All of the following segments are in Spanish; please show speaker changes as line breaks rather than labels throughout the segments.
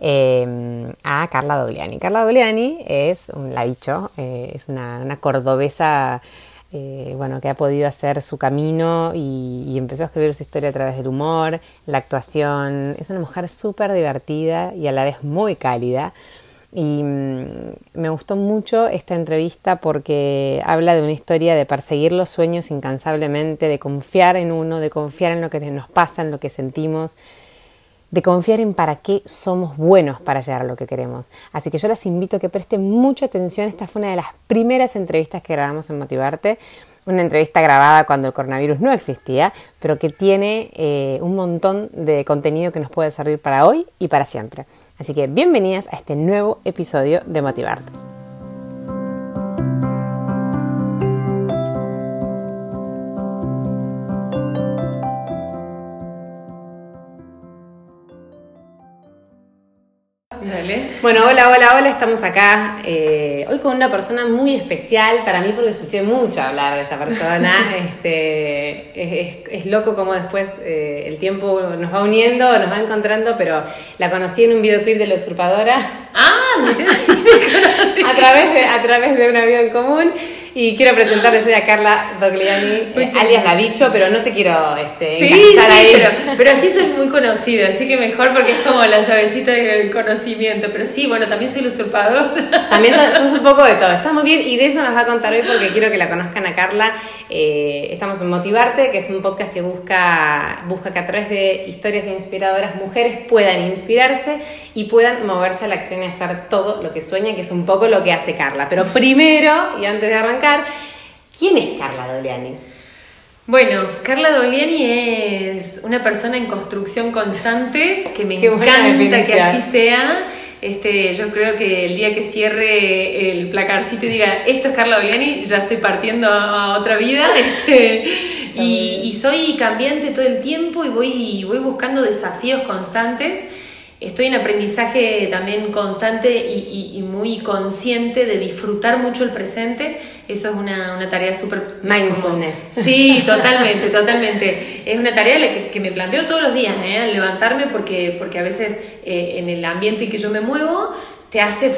eh, a Carla Dogliani. Carla Dogliani es, un, la dicho, eh, es una, cordobesa eh, bueno, que ha podido hacer su camino y, empezó a escribir su historia a través del humor, la actuación. Es una mujer súper divertida y a la vez muy cálida. Y mm, me gustó mucho esta entrevista porque habla de una historia de perseguir los sueños incansablemente, de confiar en uno, de confiar en lo que nos pasa, en lo que sentimos de confiar en para qué somos buenos para llegar a lo que queremos. Así que yo les invito a que presten mucha atención. Esta fue una de las primeras entrevistas que grabamos en Motivarte. Una entrevista grabada cuando el coronavirus no existía, pero que tiene eh, un montón de contenido que nos puede servir para hoy y para siempre. Así que bienvenidas a este nuevo episodio de Motivarte. Bueno, hola, hola, hola, estamos acá eh, hoy con una persona muy especial para mí porque escuché mucho hablar de esta persona. este, es, loco como después eh, el tiempo nos va uniendo, nos va encontrando, pero la conocí en un videoclip de La Usurpadora.
Ah,
a, través de, a través de un avión común. Y quiero presentarles hoy a Carla Dogliani, eh, alias La Bicho, pero no te quiero este,
sí, sí, ahí. Pero, pero así soy muy conocida, así que mejor porque es como la llavecita del conocimiento. Pero sí, bueno, también soy el usurpador.
También sos, un poco de todo. Estamos bien y de eso nos va a contar hoy porque quiero que la conozcan a Carla. Eh, estamos en Motivarte, que es un podcast que busca, busca que a través de historias inspiradoras mujeres puedan inspirarse y puedan moverse a la acción y hacer todo lo que sueñan, que es un poco lo que hace Carla. Pero primero, y antes de arrancar, ¿quién es Carla Doliani?
Bueno, Carla Doliani es una persona en construcción constante, que me encanta que así sea. Este, yo creo que el día que cierre el placarcito y diga, esto es Carla Oliani, ya estoy partiendo a, otra vida. Este, y, soy cambiante todo el tiempo y voy, voy buscando desafíos constantes. Estoy en aprendizaje también constante y, muy consciente de disfrutar mucho el presente. Eso es una, tarea súper...
Mindfulness.
Sí, totalmente, totalmente. Es una tarea que, me planteo todos los días, ¿eh? al levantarme, porque, porque a veces eh, en el ambiente en que yo me muevo te hace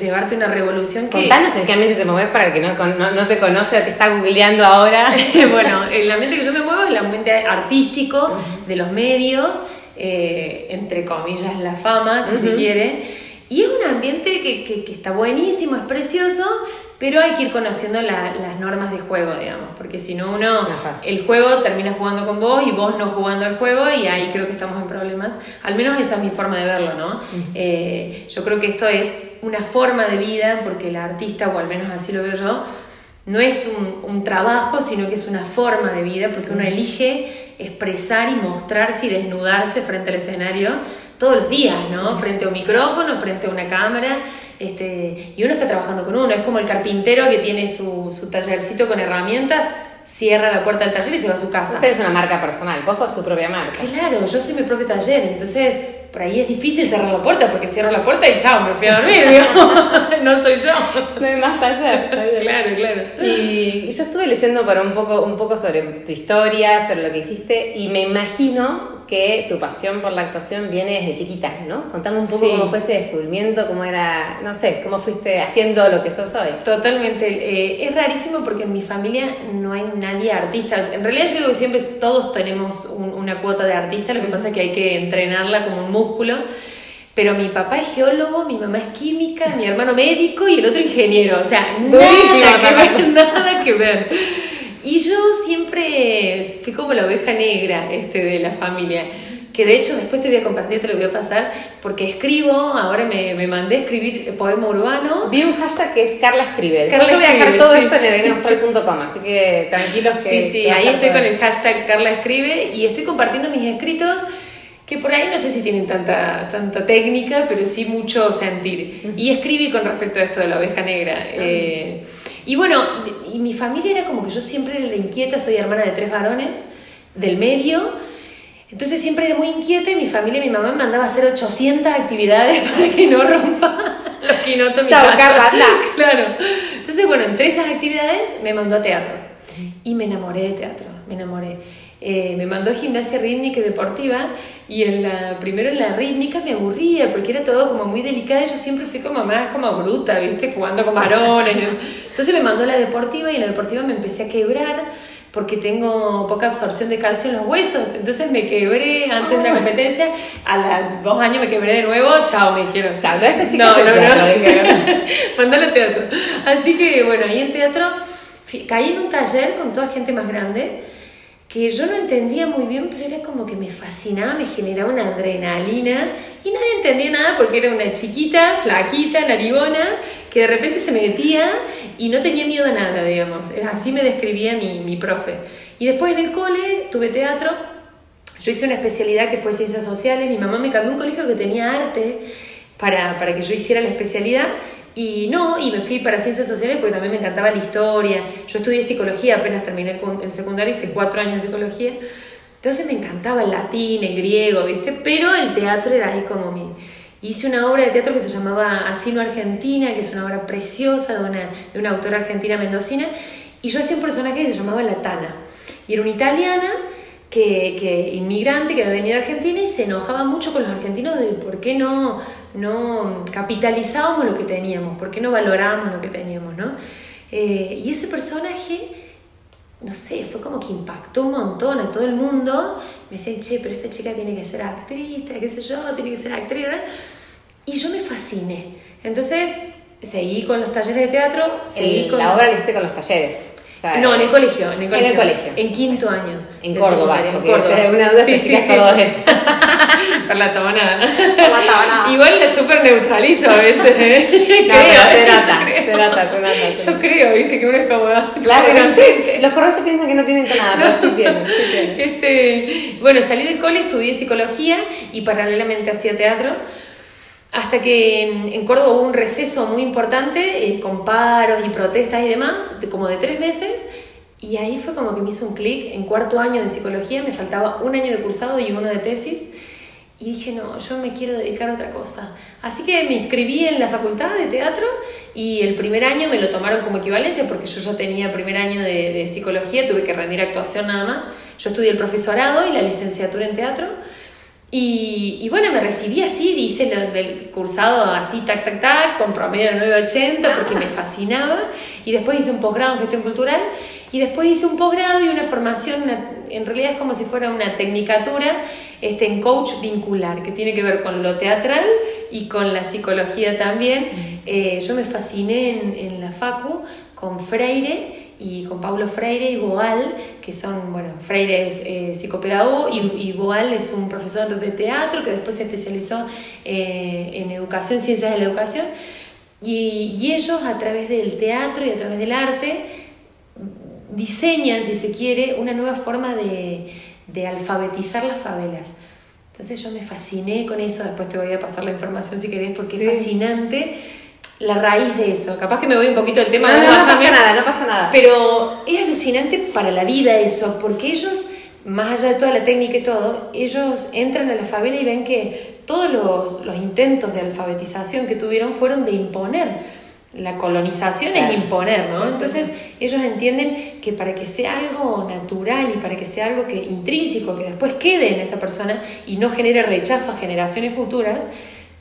llevarte una revolución
que... Contanos en qué ambiente te mueves para el que no, no, te conoce o te está googleando ahora.
bueno, el ambiente que yo me muevo es el ambiente artístico, de los medios, eh, entre comillas, la fama, si se quiere. Y es un ambiente que, que, que, está buenísimo, es precioso, pero hay que ir conociendo las normas de juego, digamos, porque si no uno, el juego termina jugando con vos y vos no jugando al juego y ahí creo que estamos en problemas. Al menos esa es mi forma de verlo, ¿no? Eh, yo creo que esto es una forma de vida, porque el artista, o al menos así lo veo yo, no es un, un trabajo, sino que es una forma de vida, porque uno elige expresar y mostrarse y desnudarse frente al escenario todos los días, ¿no? Frente a un micrófono, frente a una cámara. Este, y uno está trabajando con uno, es como el carpintero que tiene su, su tallercito con herramientas, cierra la puerta del taller y se va a su casa.
Usted es una marca personal, vos sos tu propia marca.
Claro, yo soy mi propio taller, entonces por ahí es difícil cerrar la puerta porque cierro la puerta y chao, me fui a dormir, no soy yo.
No hay más taller.
claro, claro.
Y yo estuve leyendo para un poco, un poco sobre tu historia, sobre lo que hiciste y me imagino que tu pasión por la actuación viene desde chiquita, ¿no? Contame un poco cómo fue ese descubrimiento, cómo era, no sé, cómo fuiste haciendo lo que sos hoy.
Totalmente. Eh, es rarísimo porque en mi familia no hay nadie artista. En realidad yo digo que siempre todos tenemos una cuota de artista, lo que pasa es que hay que entrenarla como un músculo. Pero mi papá es geólogo, mi mamá es química, mi hermano médico y el otro ingeniero. O sea, nada que ver, nada que ver. Y yo siempre fui como la oveja negra este, de la familia. Que de hecho después te voy a compartir, te lo voy a pasar, porque escribo, ahora me, me mandé a escribir poema urbano.
Vi un hashtag que es Carla Escribe. Carla yo voy a dejar todo esto en edenostral.com, así que tranquilos que...
Sí, sí, ahí estoy con el hashtag Carla Escribe y estoy compartiendo mis escritos que por ahí no sé si tienen tanta, tanta técnica, pero sí mucho sentir. Y escribí con respecto a esto de la oveja negra. Ah. Eh, Y bueno, y mi familia era como que yo siempre era inquieta, soy hermana de tres varones del medio. Entonces siempre era muy inquieta y mi familia, mi mamá me mandaba a hacer 800 actividades para que no rompa los quinotos.
Chao, Carla, anda.
Claro. Entonces, bueno, entre esas actividades me mandó a teatro. Y me enamoré de teatro, me enamoré. Eh, me mandó a gimnasia rítmica y deportiva y en la, primero en la rítmica me aburría porque era todo como muy delicado yo siempre fui como más como bruta, ¿viste? Jugando con varones. Entonces me mandó a la deportiva y en la deportiva me empecé a quebrar porque tengo poca absorción de calcio en los huesos. Entonces me quebré antes de una competencia, a los dos años me quebré de nuevo, chao, me dijeron.
Chao, no, esta chica
No, no, no. Mandalo al teatro. Así que bueno, ahí en teatro caí en un taller con toda gente más grande que yo no entendía muy bien, pero era como que me fascinaba, me generaba una adrenalina y nadie entendía nada porque era una chiquita, flaquita, narigona, que de repente se metía y no tenía miedo a nada, digamos. Así me describía mi, mi profe. Y después en el cole tuve teatro, yo hice una especialidad que fue ciencias sociales, mi mamá me cambió un colegio que tenía arte para, para que yo hiciera la especialidad y no, y me fui para ciencias sociales porque también me encantaba la historia. Yo estudié psicología, apenas terminé el, cu- el secundario, hice cuatro años de psicología. Entonces me encantaba el latín, el griego, ¿viste? Pero el teatro era ahí como mi... Hice una obra de teatro que se llamaba Asino Argentina, que es una obra preciosa de una, de una autora argentina mendocina, y yo hacía un personaje que se llamaba La Tana. Y era una italiana que, que inmigrante que venido a Argentina y se enojaba mucho con los argentinos de por qué no, no capitalizábamos lo que teníamos, por qué no valorábamos lo que teníamos, ¿no? Eh, y ese personaje, no sé, fue como que impactó un montón a todo el mundo. Me decían, che, pero esta chica tiene que ser actriz, qué sé yo, tiene que ser actriz, ¿verdad? Y yo me fasciné. Entonces, seguí con los talleres de teatro, seguí
El-
con...
La obra la hiciste con los talleres. O sea,
No, en el colegio, en el colegio.
el colegio.
En quinto año.
En Córdoba,
en
porque
Córdoba.
hay alguna duda,
Sí, sí, sí. Por la tabanada.
la tabanada.
Igual la super neutralizo a veces, ¿eh?
No, pero se
¿eh?
nota,
Creo.
se nota, se nota, se
Yo
nota.
creo, viste, que uno es como...
Claro,
como
no sé, los cordobeses piensan que no tienen nada, pero sí tienen, sí tienen.
Este, bueno, salí del cole, estudié psicología y paralelamente hacía teatro. Hasta que en, en Córdoba hubo un receso muy importante, eh, con paros y protestas y demás, de, como de tres meses. Y ahí fue como que me hizo un clic. En cuarto año de psicología me faltaba un año de cursado y uno de tesis. Y dije, no, yo me quiero dedicar a otra cosa. Así que me inscribí en la facultad de teatro y el primer año me lo tomaron como equivalencia porque yo ya tenía primer año de, de psicología, tuve que rendir actuación nada más. Yo estudié el profesorado y la licenciatura en teatro. Y, y bueno, me recibí así, hice lo del cursado así, tac, tac, tac, con promedio de 980 porque me fascinaba. Y después hice un posgrado en gestión cultural. Y después hice un posgrado y una formación, una- en realidad es como si fuera una tecnicatura este, en coach vincular, que tiene que ver con lo teatral y con la psicología también. Eh, yo me fasciné en, en la FACU con Freire y con Paulo Freire y Boal, que son, bueno, Freire es eh, psicopedagogo y, y Boal es un profesor de teatro que después se especializó eh, en educación, ciencias de la educación. Y, y ellos a través del teatro y a través del arte diseñan, si se quiere, una nueva forma de, de alfabetizar las favelas. Entonces yo me fasciné con eso, después te voy a pasar la información si querés, porque
Sí.
es fascinante la raíz de eso. Capaz que me voy un poquito del tema.
No, no,
vos
no pasa nada, no pasa nada.
Pero es alucinante para la vida eso, porque ellos, más allá de toda la técnica y todo, ellos entran a la favela y ven que todos los, los intentos de alfabetización que tuvieron fueron de imponer. La colonización
Claro.
es imponer, ¿no?
Sí, sí,
Entonces ellos entienden que para que sea algo natural y para que sea algo que intrínseco, que después quede en esa persona y no genere rechazo a generaciones futuras,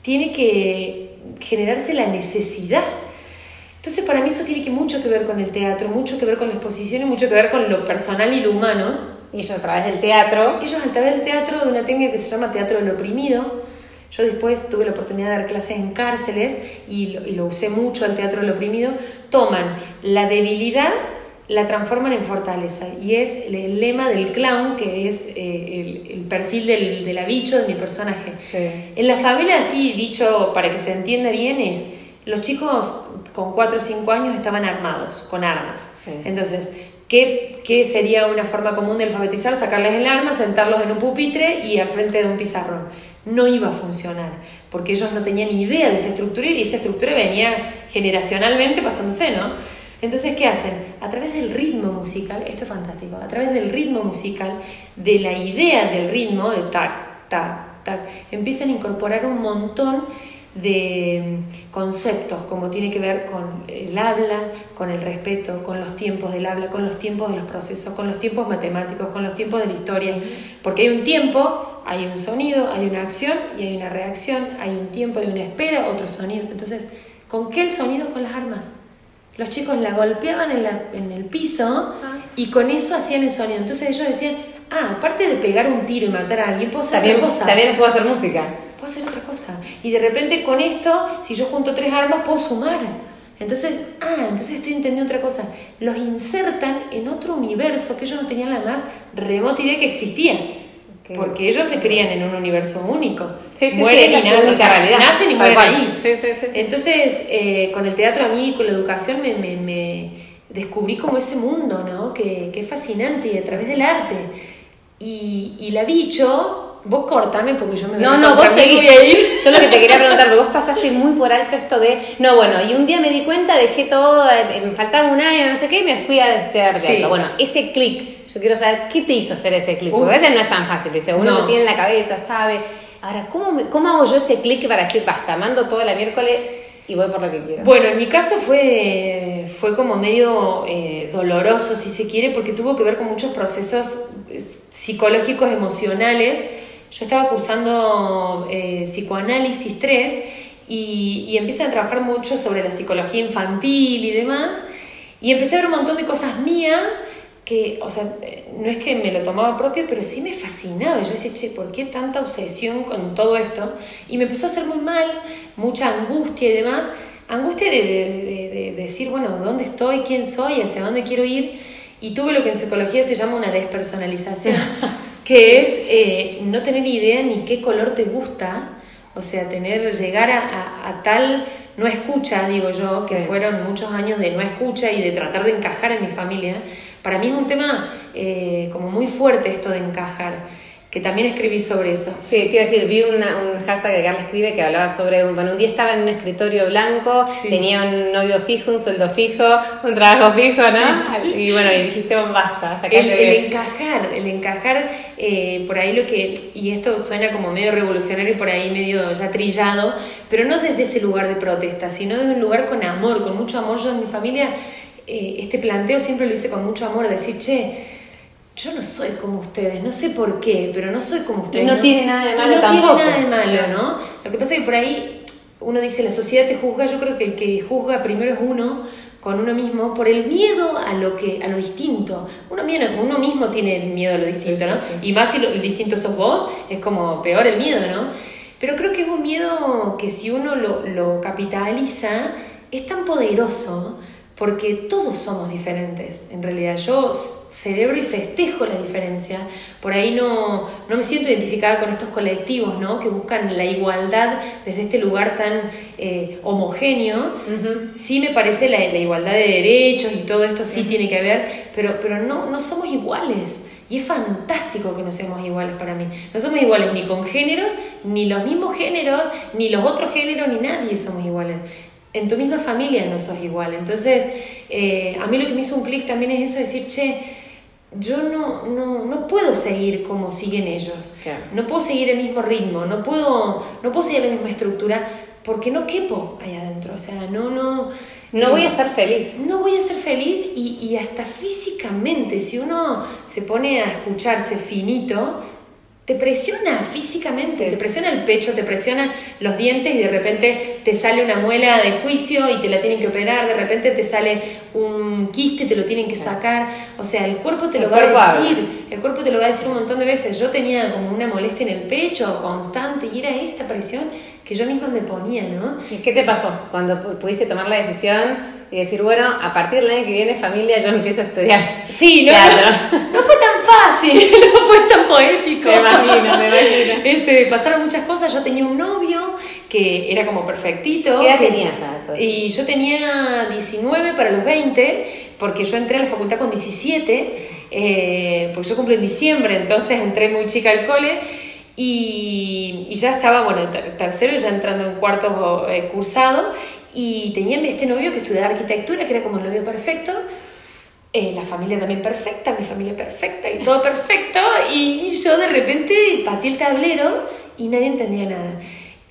tiene que generarse la necesidad entonces para mí eso tiene que mucho que ver con el teatro, mucho que ver con la exposición y mucho que ver con lo personal y lo humano.
Y eso a través del teatro.
Ellos a través del teatro, de una técnica que se llama teatro del oprimido, yo después tuve la oportunidad de dar clases en cárceles y lo, y lo usé mucho al teatro del oprimido, toman la debilidad, la transforman en fortaleza. Y es el, lema del clown, que es eh, el, el perfil del, del abicho de mi personaje.
Sí.
En la favela, así dicho para que se entienda bien, es los chicos con 4 o 5 años estaban armados, con armas.
Sí.
Entonces, ¿qué, ¿qué sería una forma común de alfabetizar? Sacarles el arma, sentarlos en un pupitre y al frente de un pizarrón. No iba a funcionar, porque ellos no tenían ni idea de esa estructura y esa estructura venía generacionalmente pasándose, ¿no? Entonces, ¿qué hacen? A través del ritmo musical, esto es fantástico, a través del ritmo musical, de la idea del ritmo, de tac, tac, tac, empiezan a incorporar un montón de conceptos, como tiene que ver con el habla, con el respeto, con los tiempos del habla, con los tiempos de los procesos, con los tiempos matemáticos, con los tiempos de la historia, porque hay un tiempo, hay un sonido, hay una acción y hay una reacción, hay un tiempo, hay una espera, otro sonido. Entonces, ¿con qué el sonido? Con las armas. Los chicos la golpeaban en, la, en el piso ah. y con eso hacían el sonido. Entonces ellos decían, ah, aparte de pegar un tiro y matar a alguien, puedo hacer
también, También puedo hacer música
puedo hacer otra cosa. Y de repente con esto, si yo junto tres armas, puedo sumar. Entonces, ah, entonces estoy entendiendo otra cosa. Los insertan en otro universo que ellos no tenían la más remota idea que existía. Porque ellos se crían en un universo único.
Sí, sí, mueren sí, y nacen, realidad.
nacen y mueren ahí. Sí, sí, sí, Entonces, eh, con el teatro a mí, con la educación, me, me, me descubrí como ese mundo, ¿no? Que, que, es fascinante y a través del arte. Y, y la bicho Vos cortame porque yo me
No, no, vos seguís. Yo lo que te quería preguntar, porque vos pasaste muy por alto esto de, no, bueno, y un día me di cuenta, dejé todo, eh, me faltaba un año, no sé qué, y me fui a estudiar teatro. Bueno, ese clic, yo quiero saber qué te hizo hacer ese clic, porque a veces no es tan fácil, ¿viste? Uno lo tiene en la cabeza, sabe. Ahora, ¿cómo, cómo hago yo ese clic para decir, basta, mando todo la miércoles y voy por lo que quiero?
Bueno, en mi caso fue, fue como medio eh, doloroso, si se quiere, porque tuvo que ver con muchos procesos psicológicos, emocionales yo estaba cursando eh, psicoanálisis 3 y, y empecé a trabajar mucho sobre la psicología infantil y demás. Y empecé a ver un montón de cosas mías que, o sea, no es que me lo tomaba propio, pero sí me fascinaba. Yo decía, che, ¿por qué tanta obsesión con todo esto? Y me empezó a hacer muy mal, mucha angustia y demás. Angustia de, de, de decir, bueno, ¿dónde estoy? ¿Quién soy? ¿Hacia dónde quiero ir? Y tuve lo que en psicología se llama una despersonalización. que es eh, no tener idea ni qué color te gusta, o sea, tener, llegar a, tal no escucha, digo yo, que fueron muchos años de no escucha y de tratar de encajar en mi familia. Para mí es un tema eh, como muy fuerte esto de encajar que también escribí sobre eso.
Sí, te iba a decir, vi un hashtag que Carla escribe que hablaba sobre, bueno, un día estaba en un escritorio blanco, tenía un novio fijo, un sueldo fijo, un trabajo fijo, ¿no? Y bueno, y dijiste, bueno, basta, hasta
el, el encajar, el encajar, eh, por ahí lo que, y esto suena como medio revolucionario y por ahí medio ya trillado, pero no desde ese lugar de protesta, sino desde un lugar con amor, con mucho amor. Yo en mi familia, eh, este planteo siempre lo hice con mucho amor, decir, che, yo no soy como ustedes, no sé por qué, pero no soy como ustedes.
Y no, tiene nada de malo
no
tampoco.
tiene nada de malo, ¿no? Lo que pasa es que por ahí uno dice, la sociedad te juzga, yo creo que el que juzga primero es uno con uno mismo por el miedo a lo que a lo distinto. Uno, uno mismo tiene miedo a lo distinto, ¿no? Y más si lo, el distinto sos vos, es como peor el miedo, ¿no? Pero creo que es un miedo que si uno lo, lo capitaliza, es tan poderoso porque todos somos diferentes. En realidad, yo celebro y festejo la diferencia. Por ahí no, no me siento identificada con estos colectivos ¿no? que buscan la igualdad desde este lugar tan eh, homogéneo. Sí me parece la, la, igualdad de derechos y todo esto sí tiene que ver, pero, pero no, no somos iguales. Y es fantástico que no seamos iguales para mí. No somos iguales ni con géneros, ni los mismos géneros, ni los otros géneros, ni nadie somos iguales. En tu misma familia no sos igual. Entonces, eh, a mí lo que me hizo un clic también es eso, decir, che, yo no, no, no, puedo seguir como siguen ellos. No puedo seguir el mismo ritmo, no puedo, no puedo seguir la misma estructura porque no quepo ahí adentro. O sea, no, no.
No voy a ser feliz.
No voy a ser feliz y, y hasta físicamente, si uno se pone a escucharse finito, te presiona físicamente, te presiona el pecho, te presiona los dientes y de repente te sale una muela de juicio y te la tienen que operar, de repente te sale un quiste, te lo tienen que sacar, o sea, el cuerpo te lo va a decir, el cuerpo te lo va a decir un montón de veces. Yo tenía como una molestia en el pecho constante y era esta presión que yo misma me ponía, ¿no?
¿Y qué te pasó cuando pudiste tomar la decisión y decir, bueno, a partir del año que viene, familia, yo empiezo a estudiar?
Sí, no, no, fue tan fácil, no fue tan poético.
Me imagino, me imagino.
Este, pasaron muchas cosas, yo tenía un novio que era como perfectito.
¿Qué edad tenías?
Y yo tenía 19 para los 20, porque yo entré a la facultad con 17, eh, porque yo cumplí en diciembre, entonces entré muy chica al cole y, y ya estaba, bueno, tercero, ya entrando en cuarto eh, cursado y tenía este novio que estudiaba arquitectura, que era como el novio perfecto. Eh, la familia también perfecta, mi familia perfecta y todo perfecto. Y yo de repente pateé el tablero y nadie entendía nada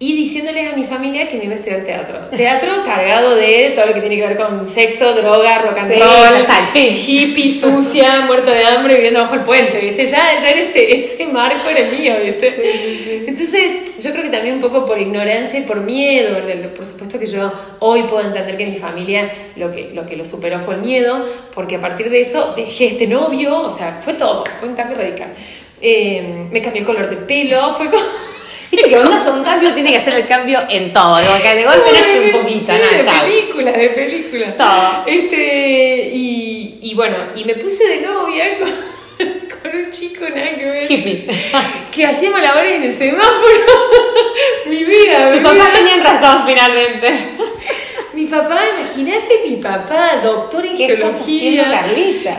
y diciéndoles a mi familia que me iba a estudiar teatro. Teatro cargado de todo lo que tiene que ver con sexo, droga, rock and roll, hippie, sucia, muerto de hambre, viviendo bajo el puente, ¿viste? Ya, ya ese, ese marco era mío, ¿viste? Entonces, yo creo que también un poco por ignorancia y por miedo, por supuesto que yo hoy puedo entender que mi familia lo que, lo que lo superó fue el miedo, porque a partir de eso dejé este novio, o sea, fue todo, fue un cambio radical. Eh, me cambié el color de pelo, fue como
Viste que cuando hace un cambio tiene que hacer el cambio en todo, como que de golpe no un poquito, nada,
De película, de película.
Todo.
Este, y, y bueno, y me puse de novia con, con un chico, nada que ver.
Hippie.
Que hacíamos labores en el semáforo. mi vida,
mi papá tenían razón finalmente.
Mi papá, imagínate mi papá, doctor en geología.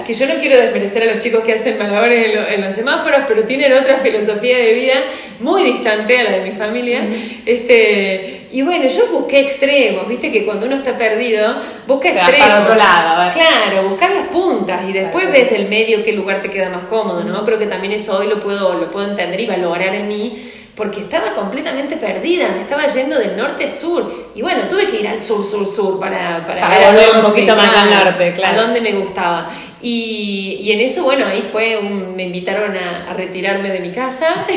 Que yo no quiero desmerecer a los chicos que hacen malabares en, los semáforos, pero tienen otra filosofía de vida muy distante a la de mi familia. este, y bueno, yo busqué extremos, viste que cuando uno está perdido, busca extremos.
Para otro lado,
Claro, buscar las puntas y después ves del medio qué lugar te queda más cómodo, ¿no? Creo que también eso hoy lo puedo, lo puedo entender y valorar en mí porque estaba completamente perdida, me estaba yendo del norte sur. Y bueno, tuve que ir al sur, sur, sur para,
para, volver un poquito más al norte, claro.
A donde me gustaba. Y, y, en eso, bueno, ahí fue un, me invitaron a, a retirarme de mi casa.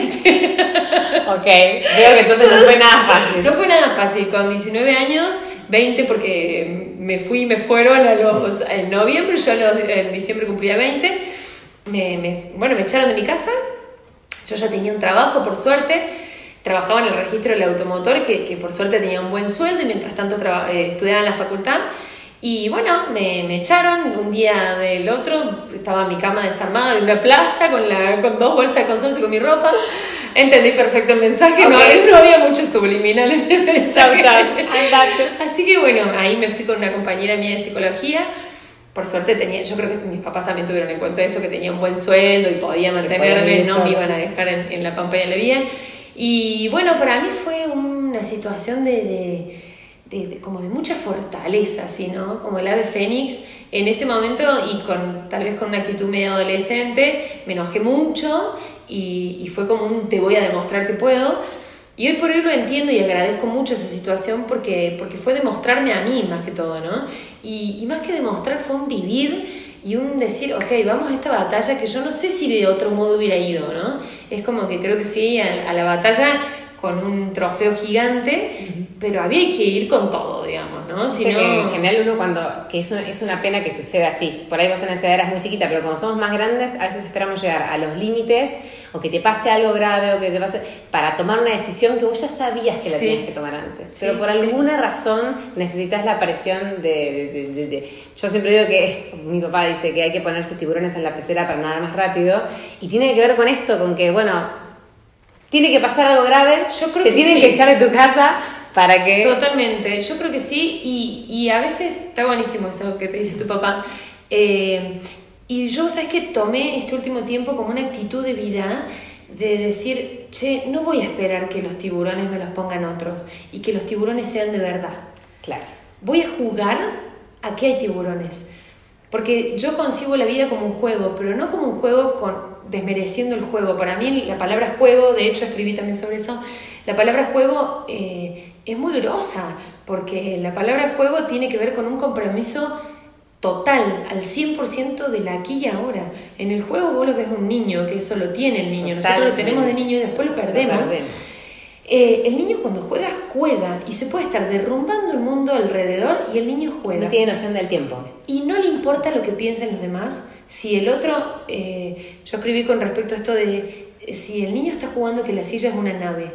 ok, veo que entonces no fue nada fácil.
No fue nada fácil, con 19 años, 20 porque me fui y me fueron a los, en noviembre, yo en diciembre cumplía 20. Me, me, bueno, me echaron de mi casa yo ya tenía un trabajo, por suerte, trabajaba en el registro del automotor, que, que por suerte tenía un buen sueldo y mientras tanto eh, estudiaba en la facultad. Y bueno, me, me, echaron un día del otro, estaba en mi cama desarmada en una plaza con, la, con dos bolsas de consorcio y con mi ropa. Entendí perfecto el mensaje, no, no, había mucho subliminal en el mensaje.
Chau, chau,
Así que bueno, ahí me fui con una compañera mía de psicología por suerte tenía, yo creo que mis papás también tuvieron en cuenta eso, que tenía un buen sueldo y podía mantenerme, no me iban a dejar en, en la pampa y en la Y bueno, para mí fue una situación de, de, de, como de mucha fortaleza, ¿sí, no? Como el ave fénix. En ese momento, y con tal vez con una actitud medio adolescente, me enojé mucho y, y fue como un te voy a demostrar que puedo y hoy por hoy lo entiendo y agradezco mucho esa situación porque, porque fue demostrarme a mí más que todo, ¿no? Y, y más que demostrar fue un vivir y un decir, ok, vamos a esta batalla que yo no sé si de otro modo hubiera ido, ¿no? Es como que creo que fui a, a la batalla con un trofeo gigante, pero había que ir con todo, digamos, ¿no?
Si en general uno cuando, que es es una pena que suceda así, por ahí vas a esa edad muy chiquita, pero cuando somos más grandes a veces esperamos llegar a los límites o que te pase algo grave o que te pase para tomar una decisión que vos ya sabías que la tenías que tomar antes, pero por alguna razón necesitas la presión de, de, de, Yo siempre digo que mi papá dice que hay que ponerse tiburones en la pecera para nadar más rápido y tiene que ver con esto, con que, bueno, tiene que pasar algo grave, yo creo te que tienen que echar de tu casa para que...
Totalmente, yo creo que sí, y, y a veces está buenísimo eso que te dice tu papá. Eh, y yo, ¿sabes que Tomé este último tiempo como una actitud de vida de decir, che, no voy a esperar que los tiburones me los pongan otros y que los tiburones sean de verdad.
Claro.
Voy a jugar a que hay tiburones. Porque yo concibo la vida como un juego, pero no como un juego con desmereciendo el juego. Para mí la palabra juego, de hecho escribí también sobre eso, la palabra juego eh, es muy grosa, porque la palabra juego tiene que ver con un compromiso total, al 100% de la aquí y ahora. En el juego vos lo ves un niño, que eso lo tiene el niño, nosotros lo tenemos de niño y después lo perdemos. Eh, el niño cuando juega, juega y se puede estar derrumbando el mundo alrededor y el niño juega.
No tiene noción del tiempo.
Y no le importa lo que piensen los demás, si el otro, eh, yo escribí con respecto a esto de, eh, si el niño está jugando que la silla es una nave,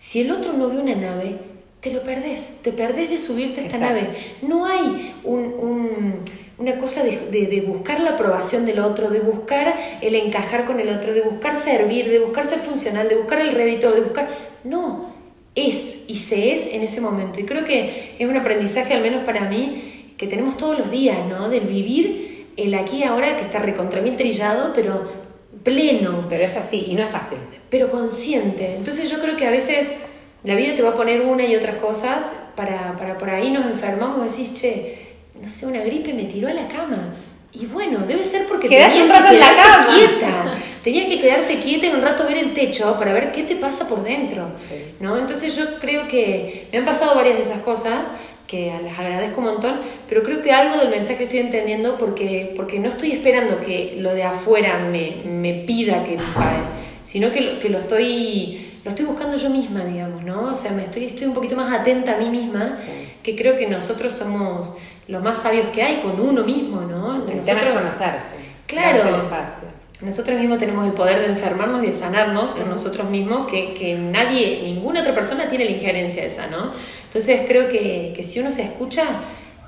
si el otro no ve una nave, te lo perdés, te perdés de subirte a esta nave. No hay una cosa de, de, buscar la aprobación del otro, de buscar el encajar con el otro, de buscar servir, de buscar ser funcional, de buscar el rédito, de buscar... No, es y se es en ese momento. Y creo que es un aprendizaje, al menos para mí, que tenemos todos los días, ¿no? Del vivir el aquí ahora que está recontra mil trillado, pero pleno.
Pero es así y no es fácil.
Pero consciente. Entonces yo creo que a veces la vida te va a poner una y otras cosas para, para por ahí nos enfermamos y decís, che, no sé, una gripe me tiró a la cama. Y bueno, debe ser porque
Quedate un rato en la cama.
quieta. Tenías que quedarte quieta y un rato ver el techo para ver qué te pasa por dentro. ¿no? Entonces yo creo que me han pasado varias de esas cosas que las agradezco un montón, pero creo que algo del mensaje estoy entendiendo porque, porque no estoy esperando que lo de afuera me, me pida que pare, sino que lo, que lo estoy lo estoy buscando yo misma, digamos, ¿no? O sea, me estoy, estoy un poquito más atenta a mí misma, que creo que nosotros somos los más sabios que hay con uno mismo, ¿no?
El tema es conocerse.
Claro.
el espacio.
Nosotros mismos tenemos el poder de enfermarnos y de sanarnos en nosotros mismos, que, que, nadie, ninguna otra persona tiene la injerencia esa, ¿no? Entonces creo que, que si uno se escucha,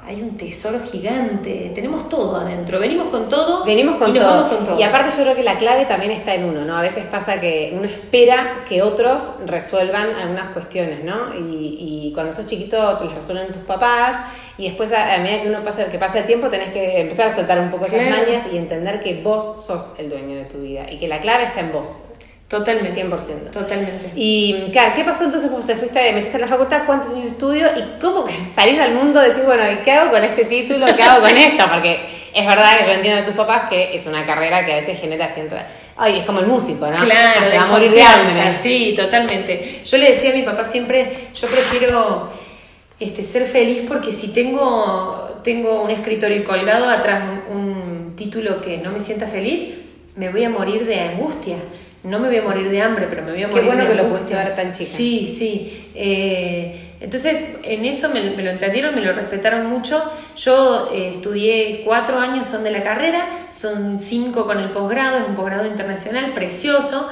hay un tesoro gigante, tenemos todo adentro, venimos con todo.
Venimos con, todo. Y aparte yo creo que la clave también está en uno, ¿no? A veces pasa que uno espera que otros resuelvan algunas cuestiones, ¿no? Y, y cuando sos chiquito te las resuelven tus papás y después a, medida que uno pasa, que pasa el tiempo tenés que empezar a soltar un poco esas mañas y entender que vos sos el dueño de tu vida y que la clave está en vos.
Totalmente.
100%.
Totalmente.
Y, claro, ¿qué pasó entonces cuando te fuiste, metiste en la facultad? ¿Cuántos años de estudio? ¿Y cómo salís al mundo y decís, bueno, ¿qué hago con este título? ¿Qué hago con esto? Porque es verdad que yo entiendo de tus papás que es una carrera que a veces genera cierto... Ay, es como el músico, ¿no?
Claro.
Se va a morir de hambre.
Sí, totalmente. Yo le decía a mi papá siempre, yo prefiero este, ser feliz porque si tengo, tengo un escritorio colgado atrás un, un título que no me sienta feliz, me voy a morir de angustia no me voy a morir de hambre, pero me voy a morir
Qué bueno
que
lo pudiste ver tan chica.
Sí, sí. Eh, entonces, en eso me, lo entendieron, me lo respetaron mucho. Yo eh, estudié cuatro años, son de la carrera, son cinco con el posgrado, es un posgrado internacional precioso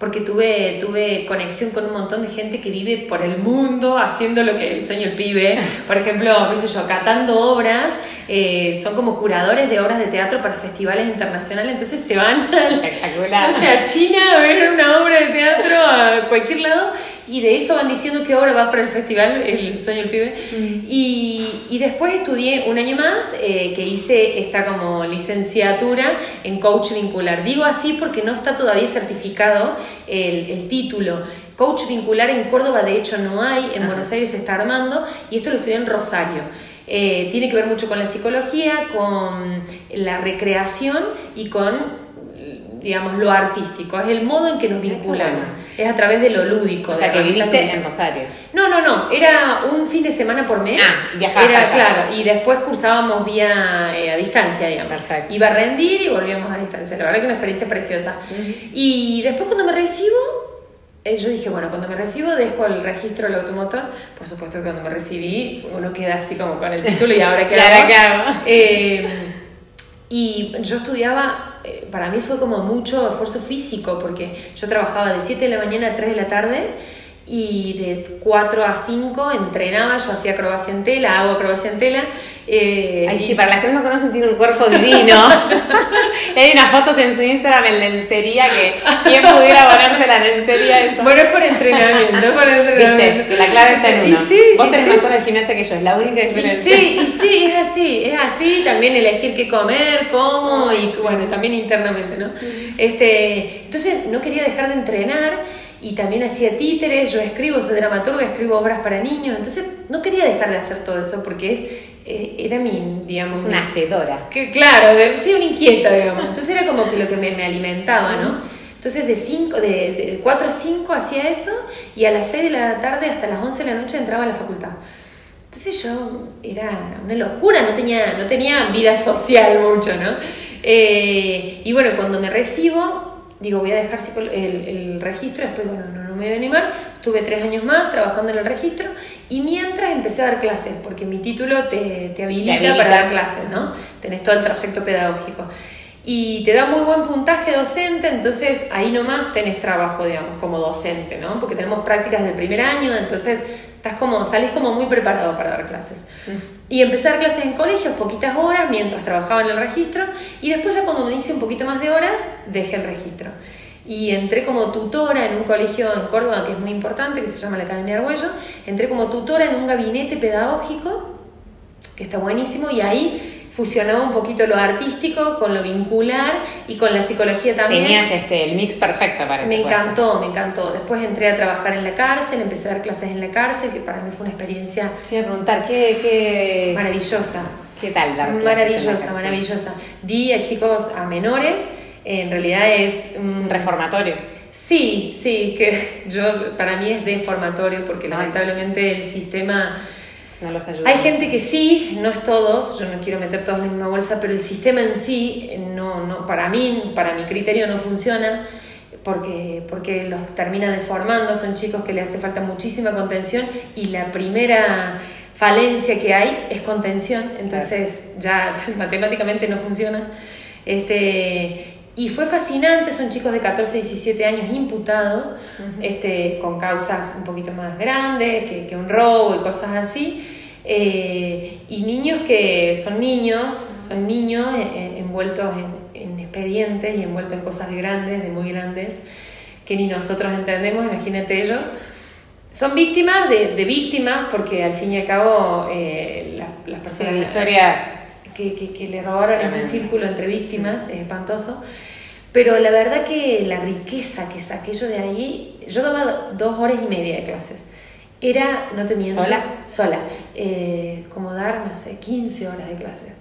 porque tuve, tuve conexión con un montón de gente que vive por el mundo haciendo lo que el sueño el pibe. Por ejemplo, qué sé yo, catando obras, eh, son como curadores de obras de teatro para festivales internacionales, entonces se van a China a ver una obra de teatro a cualquier lado y de eso van diciendo qué obra va para el festival, el sueño del pibe. Mm. Y, y, después estudié un año más eh, que hice esta como licenciatura en coach vincular. Digo así porque no está todavía certificado el, el título. Coach vincular en Córdoba de hecho no hay, en Buenos Aires se está armando y esto lo estudié en Rosario. Eh, tiene que ver mucho con la psicología, con la recreación y con digamos, lo artístico, es el modo en que nos vinculamos, es a través de lo lúdico.
O sea, que viviste en Rosario.
No, no, no, era un fin de semana por mes.
Ah, viajaba
era, claro, y después cursábamos vía eh, a distancia, digamos.
Perfecto.
Iba a rendir y volvíamos a distancia, la verdad que una experiencia preciosa. Y después cuando me recibo, eh, yo dije, bueno, cuando me recibo dejo el registro del automotor, por supuesto que cuando me recibí uno queda así como con el título y ahora qué hago. Eh, y yo estudiaba eh, para mí fue como mucho esfuerzo físico, porque yo trabajaba de 7 de la mañana a 3 de la tarde y de 4 a 5 entrenaba, yo hacía acrobacia en tela, hago acrobacia en tela.
Eh, Ay, sí, para las que no me conocen, tiene un cuerpo divino. Hay unas fotos en su Instagram en lencería que quién pudiera ponerse la lencería
esa. Bueno, es por entrenamiento, es por entrenamiento.
¿Viste? La clave está en uno.
Y sí,
Vos tenés
sí.
más horas de gimnasia que yo, es la única diferencia.
Y sí, y sí, es así, es así. También elegir qué comer, cómo, y bueno, también internamente, ¿no? Este, entonces, no quería dejar de entrenar y también hacía títeres, yo escribo, soy dramaturga, escribo obras para niños, entonces no quería dejar de hacer todo eso porque es, era mi, digamos...
una hacedora.
Que, claro, sí, una inquieta, digamos. Entonces era como que lo que me, me alimentaba, ¿no? Entonces de, cinco, de, de 4 a 5 hacía eso y a las 6 de la tarde hasta las 11 de la noche entraba a la facultad. Entonces yo era una locura, no tenía, no tenía vida social mucho, ¿no? Eh, y bueno, cuando me recibo, digo, voy a dejar el, el registro, después, bueno, no, no me voy a animar, estuve tres años más trabajando en el registro y mientras empecé a dar clases, porque mi título te, te, habilita, para dar clases, ¿no? Tenés todo el trayecto pedagógico. Y te da muy buen puntaje docente, entonces ahí nomás tenés trabajo, digamos, como docente, ¿no? Porque tenemos prácticas del primer año, entonces estás como, salís como muy preparado para dar clases. Y empecé a dar clases en colegios, poquitas horas, mientras trabajaba en el registro, y después ya cuando me hice un poquito más de horas, dejé el registro. Y entré como tutora en un colegio en Córdoba que es muy importante, que se llama la Academia Argüello, entré como tutora en un gabinete pedagógico, que está buenísimo, y ahí fusionaba un poquito lo artístico con lo vincular y con la psicología también.
Tenías este, el mix perfecto para
Me encantó, me encantó. Después entré a trabajar en la cárcel, empecé a dar clases en la cárcel, que para mí fue una experiencia...
Te iba a preguntar, ¿qué...? qué...
Maravillosa.
¿Qué tal dar
Maravillosa, maravillosa. Di a chicos, a menores, en realidad es...
Un reformatorio.
Sí, sí, que yo para mí es deformatorio porque lamentablemente el sistema
no los ayuda.
Hay gente que sí, no es todos, yo no quiero meter todos en la misma bolsa, pero el sistema en sí, no, no, para mí, para mi criterio no funciona porque, porque los termina deformando, son chicos que le hace falta muchísima contención y la primera falencia que hay es contención, entonces ya matemáticamente no funciona. Este, y fue fascinante, son chicos de 14, 17 años imputados, este, con causas un poquito más grandes que, que un robo y cosas así. Eh, y niños que son niños, son niños eh, eh, envueltos en, en, expedientes y envueltos en cosas grandes, de muy grandes, que ni nosotros entendemos, imagínate ellos. Son víctimas de, de víctimas, porque al fin y al cabo las personas...
historias
que, que, le robaron en un círculo entre víctimas, es espantoso. Pero la verdad que la riqueza que saqué yo de ahí, yo daba dos horas y media de clases. Era, no tenía...
¿Sola?
Sola. Eh, como dar, no sé, 15 horas de clases.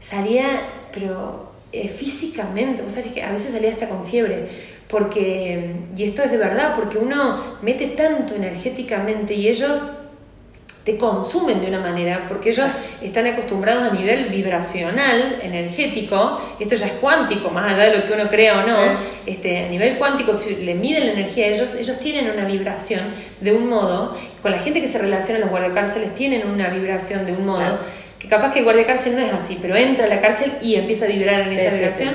Salía, pero eh, físicamente, vos sabés que a veces salía hasta con fiebre, porque, y esto es de verdad, porque uno mete tanto energéticamente y ellos te consumen de una manera, porque ellos están acostumbrados a nivel vibracional, energético, esto ya es cuántico, más allá de lo que uno crea o no, este, a nivel cuántico, si le miden la energía a ellos, ellos tienen una vibración de un modo, con la gente que se relaciona en los guardiacárceles tienen una vibración de un modo, que capaz que el guardiacárcel no es así, pero entra a la cárcel y empieza a vibrar en esa vibración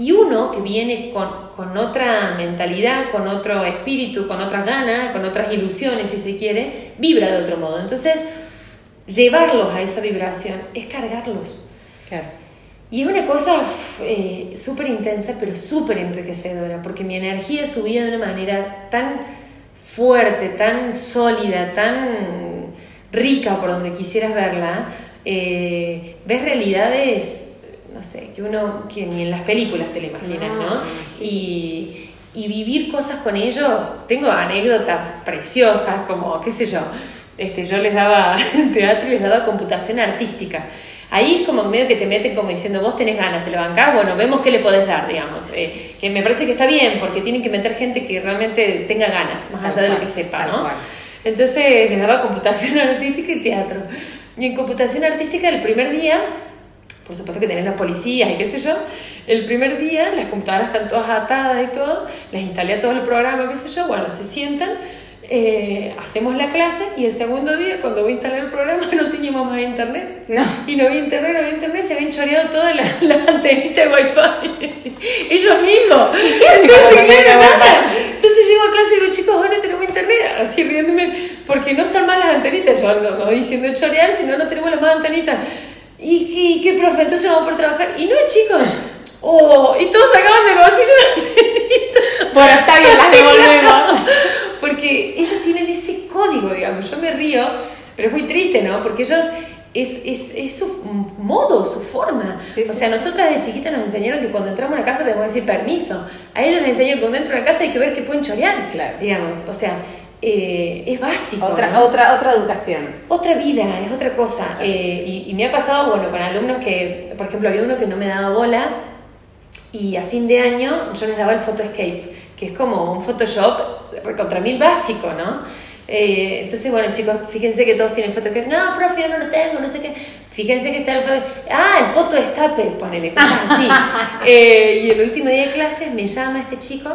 y uno que viene con, con, otra mentalidad, con otro espíritu, con otras ganas, con otras ilusiones, si se quiere, vibra de otro modo. Entonces, llevarlos a esa vibración es cargarlos.
Claro.
Y es una cosa eh, súper intensa, pero súper enriquecedora, porque mi energía subía de una manera tan fuerte, tan sólida, tan rica por donde quisieras verla. Eh, ves realidades no sé, que uno, que ni en las películas te lo imaginas, ¿no? Y, y, vivir cosas con ellos, tengo anécdotas preciosas, como, qué sé yo, este, yo les daba teatro y les daba computación artística. Ahí es como medio que te meten como diciendo, vos tenés ganas, te lo bancás, bueno, vemos qué le podés dar, digamos. Eh, que me parece que está bien, porque tienen que meter gente que realmente tenga ganas, más allá de lo que sepa, ¿no? Entonces les daba computación artística y teatro. Y en computación artística el primer día por supuesto que tienen las policías y qué sé yo. El primer día las computadoras están todas atadas y todo, les instalé todo el programa, qué sé yo, bueno, se sientan, eh, hacemos la clase y el segundo día, cuando voy a instalar el programa, no teníamos más internet.
No.
Y no había internet, no había internet, se habían choreado todas las la antenitas de wifi. Ellos mismos.
¿Y qué hacen
Entonces llego a clase y digo, chicos, bueno, tenemos internet, así riéndome, porque no están mal las antenitas. Yo no, no diciendo chorear, sino no tenemos las más antenitas. ¿Y qué, profe? Entonces vamos por trabajar. Y no, chicos. Oh, y todos sacaban de bolsillo
Bueno, está bien, las devolvemos.
Porque ellos tienen ese código, digamos. Yo me río, pero es muy triste, ¿no? Porque ellos. Es, es, es su modo, su forma. o sea, nosotras de chiquitas nos enseñaron que cuando entramos a una casa tenemos que decir permiso. A ellos les enseñan que cuando entran a una casa hay que ver que pueden chorear,
claro.
digamos. O sea, eh, es básico.
Otra, otra, otra educación.
Otra vida, es otra cosa. Eh, y, me ha pasado, bueno, con alumnos que, por ejemplo, había uno que no me daba bola y a fin de año yo les daba el Photoscape, que es como un Photoshop contra mil básico, ¿no? Eh, entonces, bueno, chicos, fíjense que todos tienen Photoscape. No, profe, yo no lo tengo, no sé qué. Fíjense que está el Ah, el poto escape, ponele, cosas así. y el último día de clases me llama este chico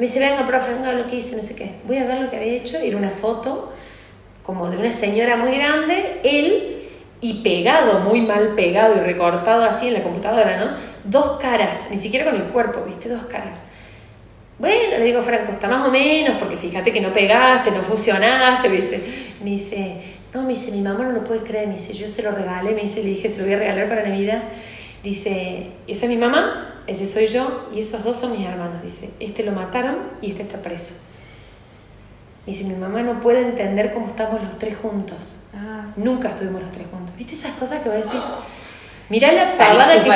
me dice, venga, profe, venga lo que hice, no sé qué. Voy a ver lo que había hecho. Era una foto como de una señora muy grande, él, y pegado, muy mal pegado y recortado así en la computadora, ¿no? Dos caras, ni siquiera con el cuerpo, ¿viste? Dos caras. Bueno, le digo, Franco, está más o menos, porque fíjate que no pegaste, no fusionaste, ¿viste? Me dice, no, me dice, mi mamá no lo puede creer, me dice, yo se lo regalé, me dice, le dije, se lo voy a regalar para Navidad. Dice, esa es mi mamá, ese soy yo y esos dos son mis hermanos. Dice, este lo mataron y este está preso. Dice, mi mamá no puede entender cómo estamos los tres juntos. Ah. Nunca estuvimos los tres juntos. ¿Viste esas cosas que vos decís? Mirá la pavada que yo,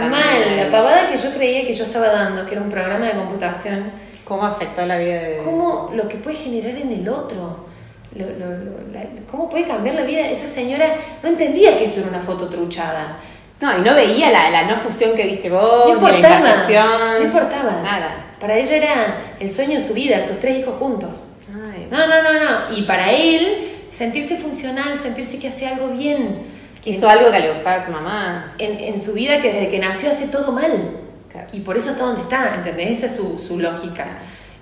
también.
mal, la pavada que yo creía que yo estaba dando, que era un programa de computación,
¿Cómo afectó la vida de.?
cómo lo que puede generar en el otro, lo- lo- lo- la- cómo puede cambiar la vida. Esa señora no entendía que eso era una foto truchada.
No, y no veía la, la no fusión que viste vos,
No
ni la
importaba,
imperfección.
no importaba.
Nada.
Para ella era el sueño de su vida, sus tres hijos juntos.
Ay,
No, no, no, no. Y para él, sentirse funcional, sentirse que hace algo bien.
Hizo algo que le gustaba a su mamá.
en, en su vida que desde que nació hace todo mal.
Claro.
Y por eso está donde está, ¿entendés? Esa es su, su lógica.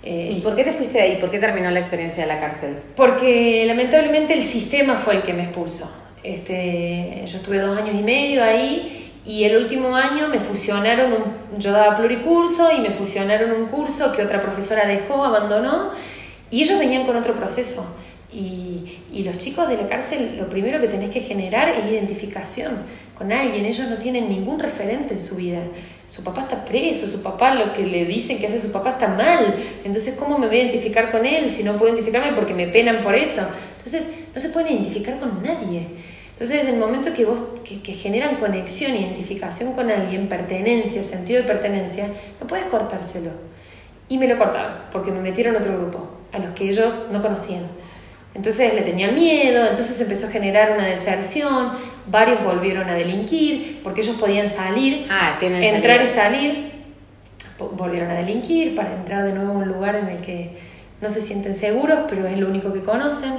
Eh,
¿Y por qué te fuiste de ahí? ¿Por qué terminó la experiencia de la cárcel?
porque lamentablemente el sistema fue el que me expulsó. Este, yo estuve dos años y medio ahí y el último año me fusionaron, un- yo daba pluricurso y me fusionaron un curso que otra profesora dejó, abandonó y ellos venían con otro proceso. Y, y los chicos de la cárcel lo primero que tenés que generar es identificación con alguien. Ellos no tienen ningún referente en su vida. Su papá está preso, su papá lo que le dicen que hace su papá está mal. Entonces, ¿cómo me voy a identificar con él si no puedo identificarme porque me penan por eso? Entonces, no se pueden identificar con nadie. Entonces, en el momento que vos que, que generan conexión, identificación con alguien, pertenencia, sentido de pertenencia, no puedes cortárselo. Y me lo cortaron, porque me metieron a otro grupo, a los que ellos no conocían. Entonces le tenían miedo, entonces empezó a generar una deserción, varios volvieron a delinquir, porque ellos podían salir,
Ah,
entrar
salida.
y salir, volvieron a delinquir para entrar de nuevo a un lugar en el que no se sienten seguros, pero es lo único que conocen.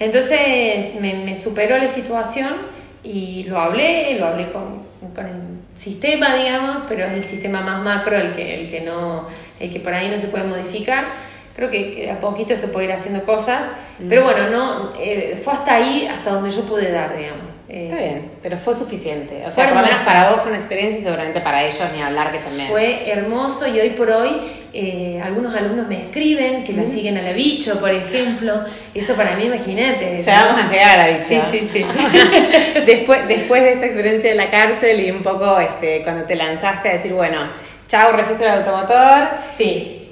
Entonces me, me superó la situación y lo hablé, lo hablé con, con el sistema, digamos, pero es el sistema más macro el que, el que, no, el que por ahí no se puede modificar. Creo que, que a poquito se puede ir haciendo cosas, pero bueno, no, eh, fue hasta ahí, hasta donde yo pude dar, digamos. Eh,
Está bien, pero fue suficiente. O sea, por lo menos para vos fue una experiencia y seguramente para ellos ni hablar que también.
Fue hermoso y hoy por hoy eh, algunos alumnos me escriben que la siguen a la bicho, por ejemplo. Eso para mí, imagínate.
Ya vamos a llegar a la bicha.
Sí, sí, sí.
después, después de esta experiencia de la cárcel y un poco este, cuando te lanzaste a decir, bueno, chao registro de automotor,
sí.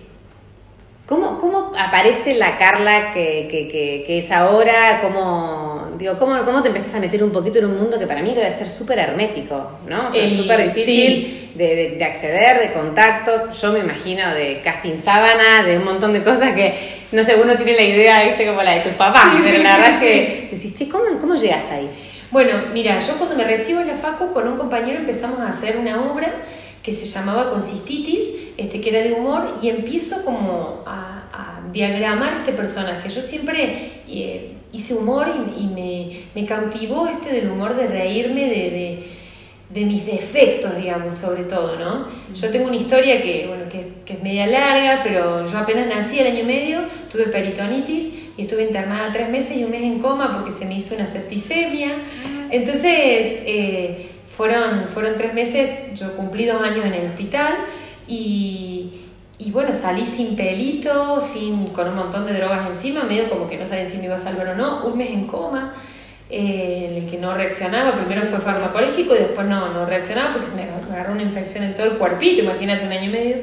¿Cómo, ¿Cómo aparece la Carla que, que, que, que es ahora? ¿Cómo, digo, cómo, ¿Cómo te empezás a meter un poquito en un mundo que para mí debe ser súper hermético, ¿no? O sea,
Eh,
súper difícil
sí.
de, de- de acceder, de contactos. Yo me imagino de casting sábana, de un montón de cosas que, no sé, uno tiene la idea, viste, como la de tus papás,
Sí,
pero
sí,
la verdad es que decís, che, ¿cómo, ¿cómo llegas ahí?
Bueno, mira, yo cuando me recibo en la facu con un compañero empezamos a hacer una obra que se llamaba Consistitis, este, que era de humor, y empiezo como a, a diagramar este personaje. Yo siempre eh, hice humor y, y me, me cautivó este del humor de reírme de, de, de mis defectos, digamos, sobre todo, ¿no? Yo tengo una historia que, bueno, que, que es media larga, pero yo apenas nací el año y medio, tuve peritonitis y estuve internada tres meses y un mes en coma porque se me hizo una septicemia. Entonces, eh, fueron, fueron tres meses, yo cumplí dos años en el hospital y, y bueno, salí sin pelito, sin, con un montón de drogas encima, medio como que no sabía si me iba a salvar o no, un mes en coma, eh, en el que no reaccionaba, primero fue farmacológico y después no, no reaccionaba porque se me agarró una infección en todo el cuerpito, imagínate un año y medio.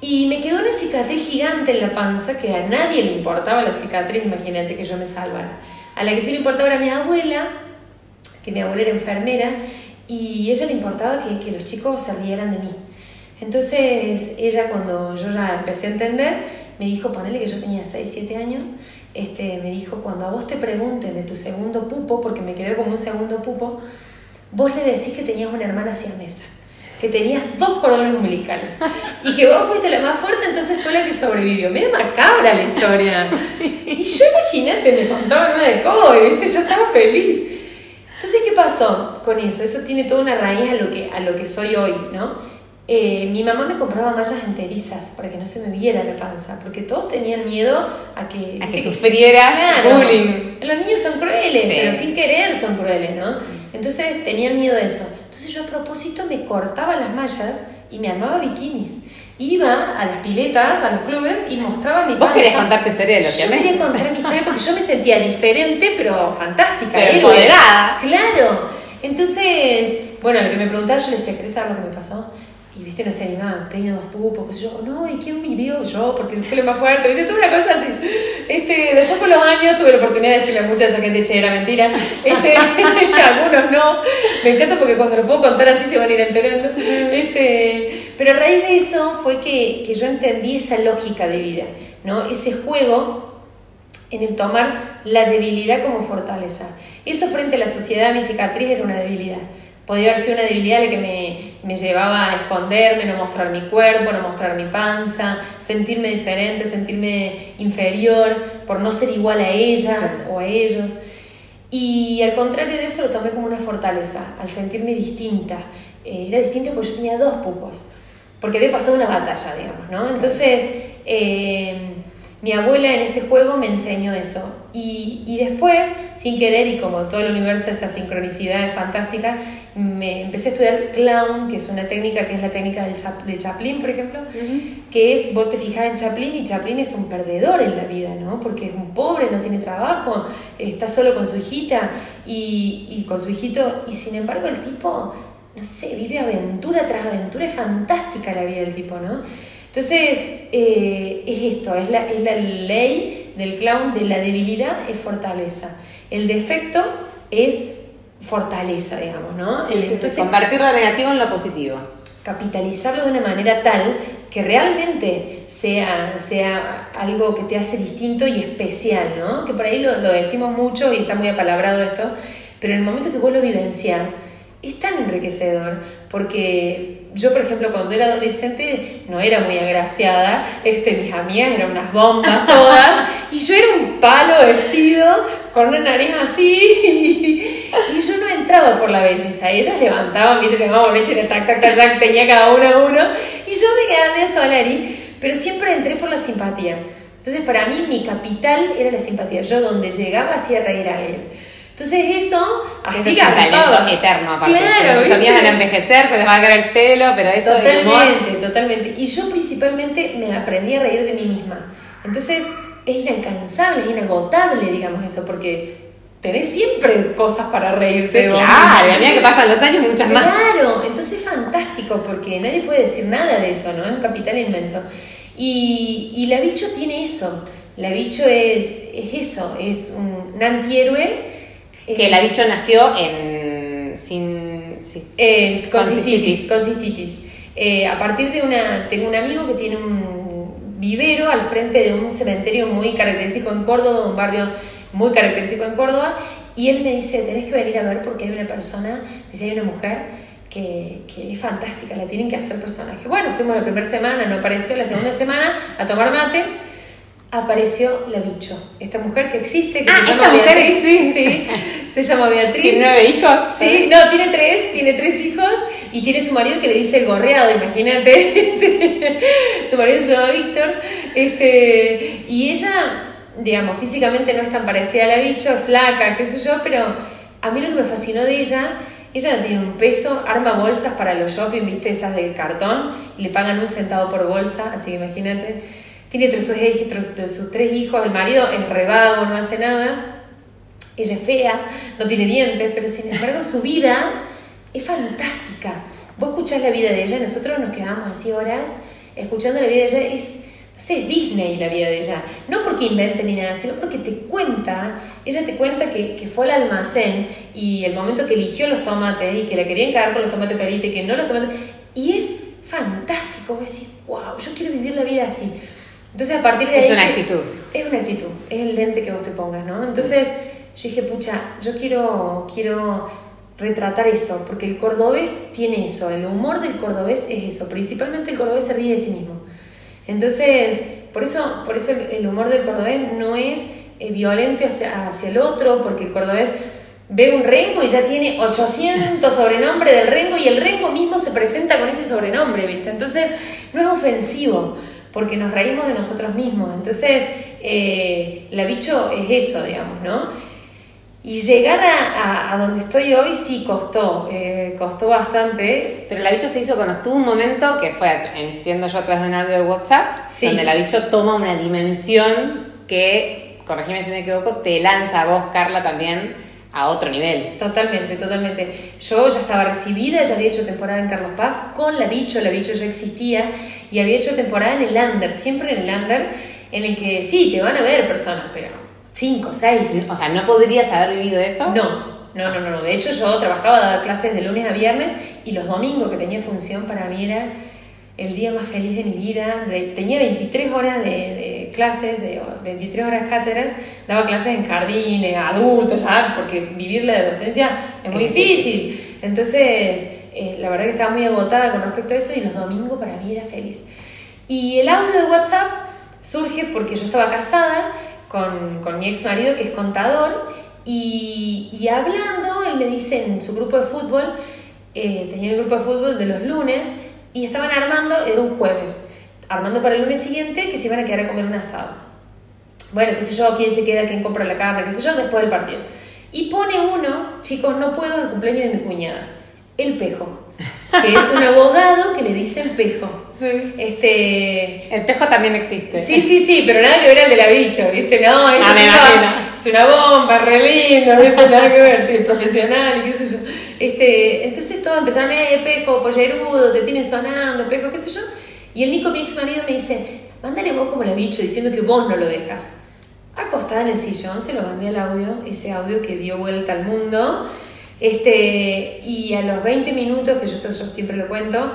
Y me quedó una cicatriz gigante en la panza que a nadie le importaba la cicatriz, imagínate que yo me salvara. A la que sí le importaba era a mi abuela, que mi abuela era enfermera, y ella le importaba que, que los chicos se rieran de mí. Entonces ella cuando yo ya empecé a entender, me dijo, ponele que yo tenía 6, 7 años, este, me dijo, cuando a vos te pregunten de tu segundo pupo, porque me quedé como un segundo pupo, vos le decís que tenías una hermana siamesa, que tenías dos cordones umbilicales y que vos fuiste la más fuerte, entonces fue la que sobrevivió. Medio macabra la historia. Y yo imagínate, me contaban una de COVID, ¿viste? Yo estaba feliz. Entonces, ¿qué pasó con eso? Eso tiene toda una raíz a lo que, a lo que soy hoy, ¿no? Eh, mi mamá me compraba mallas enterizas para que no se me viera la panza, porque todos tenían miedo a que...
A que sufriera
Claro.
bullying.
Los niños son crueles,
Sí.
pero sin querer son crueles, ¿no? Entonces tenían miedo de eso. Entonces yo a propósito me cortaba las mallas y me armaba bikinis. Iba a las piletas, a los clubes y mostraba mi
Vos
panza.
querías contar tu historia de los
Yo quería contar mi historia porque yo me sentía diferente, pero fantástica.
Pero
héroe.
empoderada.
Claro. Entonces, bueno, lo que me preguntaba, yo le decía, ¿querés saber lo que me pasó? Y viste, no se animaba, tenía dos pupos, qué yo, no, ¿y quién vivió? Yo, porque el pelo más fuerte, viste, toda una cosa así. Este, después con los años tuve la oportunidad de decirle a mucha esa gente, che, era mentira. Este, algunos no. Me encanta porque cuando lo puedo contar así se van a ir enterando. Este, pero a raíz de eso fue que, que yo entendí esa lógica de vida, ¿no? Ese juego en el tomar la debilidad como fortaleza. Eso frente a la sociedad, mi cicatriz era una debilidad podía haber sido una debilidad la que me, me, llevaba a esconderme, no mostrar mi cuerpo, no mostrar mi panza, sentirme diferente, sentirme inferior por no ser igual a ellas o a ellos. Y al contrario de eso lo tomé como una fortaleza, al sentirme distinta. Eh, era distinta porque yo tenía dos pupos, porque había pasado una batalla, digamos, ¿no? Entonces, eh, mi abuela en este juego me enseñó eso. Y, y, después, sin querer, y como todo el universo, esta sincronicidad es fantástica, me empecé a estudiar clown, que es una técnica que es la técnica del de Chaplin, por ejemplo, que es, vos te fijas en Chaplin y Chaplin es un perdedor en la vida, ¿no? Porque es un pobre, no tiene trabajo, está solo con su hijita y, y con su hijito, y sin embargo el tipo, no sé, vive aventura tras aventura, es fantástica la vida del tipo, ¿no? Entonces, eh, es esto, es la, es la ley del clown de la debilidad es fortaleza. El defecto es fortaleza, digamos, ¿no?
Entonces, convertir lo negativo en lo positivo.
Capitalizarlo de una manera tal que realmente sea, sea algo que te hace distinto y especial, ¿no? Que por ahí lo, lo decimos mucho y está muy apalabrado esto, pero en el momento que vos lo vivencias, es tan enriquecedor, porque yo, por ejemplo, cuando era adolescente no era muy agraciada, este, mis amigas eran unas bombas todas, y yo era un palo vestido con una nariz así, y, yo no entraba por la belleza, ellas levantaban, viste, llamaban leche, tac, tac, tac, tac, tenía cada uno a uno, y yo me quedaba de Solari, pero siempre entré por la simpatía. Entonces, para mí, mi capital era la simpatía. Yo, donde llegaba, hacía reír a alguien. Entonces eso,
así es un talento eterno aparte. Claro, los amigas van a envejecer, se les va a caer el pelo, pero eso
Totalmente, totalmente. Y yo principalmente me aprendí a reír de mí misma. Entonces es inalcanzable, es inagotable, digamos eso, porque tenés siempre cosas para reírse.
claro, a medida que pasan los años, muchas más.
Claro, entonces es fantástico porque nadie puede decir nada de eso, ¿no? Es un capital inmenso. Y, y la bicho tiene eso. La bicho es, es eso, es un antihéroe
que la bicho nació en. sin.
Sí. Es con cistitis. Eh, a partir de una. Tengo un amigo que tiene un vivero al frente de un cementerio muy característico en Córdoba, un barrio muy característico en Córdoba, y él me dice: Tenés que venir a ver porque hay una persona, dice, hay una mujer. Que, que, es fantástica, la tienen que hacer personaje. Bueno, fuimos la primera semana, no apareció, la segunda semana a tomar mate, apareció la bicho, esta mujer que existe, que
ah,
se
llama
Beatriz, sí, sí, se llama Beatriz.
¿Tiene nueve hijos?
Sí, no, tiene tres, tiene tres hijos y tiene su marido que le dice el gorreado, imagínate. su marido se llama Víctor, este, y ella, digamos, físicamente no es tan parecida a la bicho, flaca, qué sé yo, pero a mí lo que me fascinó de ella ella no tiene un peso, arma bolsas para los shopping, viste, esas de cartón, y le pagan un centavo por bolsa, así que imagínate tiene tres, sus, sus tres hijos, el marido es revago, no hace nada, ella es fea, no tiene dientes, pero sin embargo su vida es fantástica. Vos escuchás la vida de ella, nosotros nos quedamos así horas escuchando la vida de ella, es, sé, Disney la vida de ella. No porque invente ni nada, sino porque te cuenta, ella te cuenta que, que fue al almacén y el momento que eligió los tomates y que la querían cagar con los tomates perita y que no los tomates, y es fantástico, vos decís, wow, yo quiero vivir la vida así. Entonces, a partir de
ahí. Es una actitud.
Es una actitud, es el lente que vos te pongas, ¿no? Entonces, yo dije, pucha, yo quiero, quiero retratar eso, porque el cordobés tiene eso, el humor del cordobés es eso, principalmente el cordobés se ríe de sí mismo. Entonces, por eso, por eso el, humor del cordobés no es eh, violento hacia, hacia el otro, porque el cordobés ve un rengo y ya tiene 800 sobrenombres del rengo y el rengo mismo se presenta con ese sobrenombre, ¿viste? Entonces, no es ofensivo porque nos reímos de nosotros mismos. Entonces, eh, la bicho es eso, digamos, ¿no? Y llegar a, a, donde estoy hoy sí costó, eh, costó bastante.
Pero la bicho se hizo con tuvo un momento que fue, entiendo yo a través de un audio de WhatsApp, donde la bicho toma una dimensión que, corregime si me equivoco, te lanza a vos, Carla, también a otro nivel.
Totalmente, totalmente. Yo ya estaba recibida, ya había hecho temporada en Carlos Paz con La Bicho, La Bicho ya existía y había hecho temporada en el Under, siempre en el Under, en el que sí, te van a ver personas, pero cinco, seis.
O sea, ¿no podrías haber vivido eso?
No, no, no, no. De hecho, yo trabajaba, daba clases de lunes a viernes y los domingos que tenía función para mí era el día más feliz de mi vida. tenía 23 horas de, clases, de 23 horas cátedras, daba clases en jardines, adultos, ya, porque vivir la docencia es muy difícil. Entonces, eh, la verdad que estaba muy agotada con respecto a eso y los domingos para mí era feliz. Y el audio de WhatsApp surge porque yo estaba casada con, con mi ex marido que es contador y, y, hablando, él me dice en su grupo de fútbol, eh, tenía el grupo de fútbol de los lunes, y estaban armando, era un jueves, armando para el lunes siguiente que se iban a quedar a comer un asado. Bueno, qué sé yo, quién se queda, quién compra la carne, qué sé yo, después del partido. Y pone uno, chicos, no puedo el cumpleaños de mi cuñada, el pejo, que es un abogado que le dice el pejo.
Sí.
Este,
el pejo también existe.
Sí, sí, sí, pero nada que ver al de la bicho, ¿viste? No, este
ah,
es una bomba, re lindo, ¿viste? Nada que ver, profesional, qué sé yo. Este, entonces todos empezaron, eh, Pejo, pollerudo, te tienen sonando, Pejo, qué sé yo. Y el Nico, mi ex marido, me dice, mándale vos como la bicho diciendo que vos no lo dejas. Acostada en el sillón, se lo mandé al audio, ese audio que dio vuelta al mundo. Este, y a los 20 minutos, que yo, yo siempre lo cuento,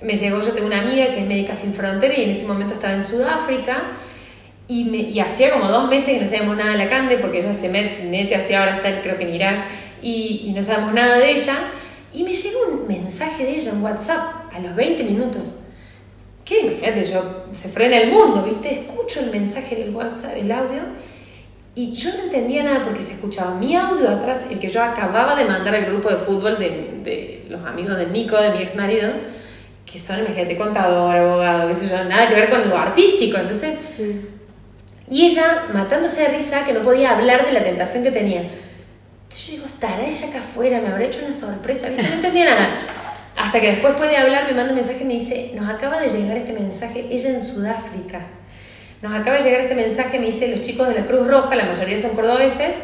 me llegó, yo tengo una amiga que es médica sin frontera y en ese momento estaba en Sudáfrica y, me, y hacía como dos meses que no sabíamos nada de la Cande porque ella se mete, hacia ahora está creo que en Irak y, no sabemos nada de ella. Y me llega un mensaje de ella en WhatsApp a los 20 minutos. ¿Qué? Imagínate, yo, se frena el mundo, ¿viste? Escucho el mensaje del WhatsApp, el audio, y yo no entendía nada porque se escuchaba mi audio atrás, el que yo acababa de mandar al grupo de fútbol de, de los amigos de Nico, de mi ex marido, que son, imagínate, contador, abogado, qué sé yo, nada que ver con lo artístico. Entonces, y ella matándose de risa que no podía hablar de la tentación que tenía yo digo, estará ella acá afuera, me habrá hecho una sorpresa, ¿viste? No entendía nada. Hasta que después puede hablar, me manda un mensaje y me dice, nos acaba de llegar este mensaje, ella en Sudáfrica. Nos acaba de llegar este mensaje, me dice, los chicos de la Cruz Roja, la mayoría son cordobeses,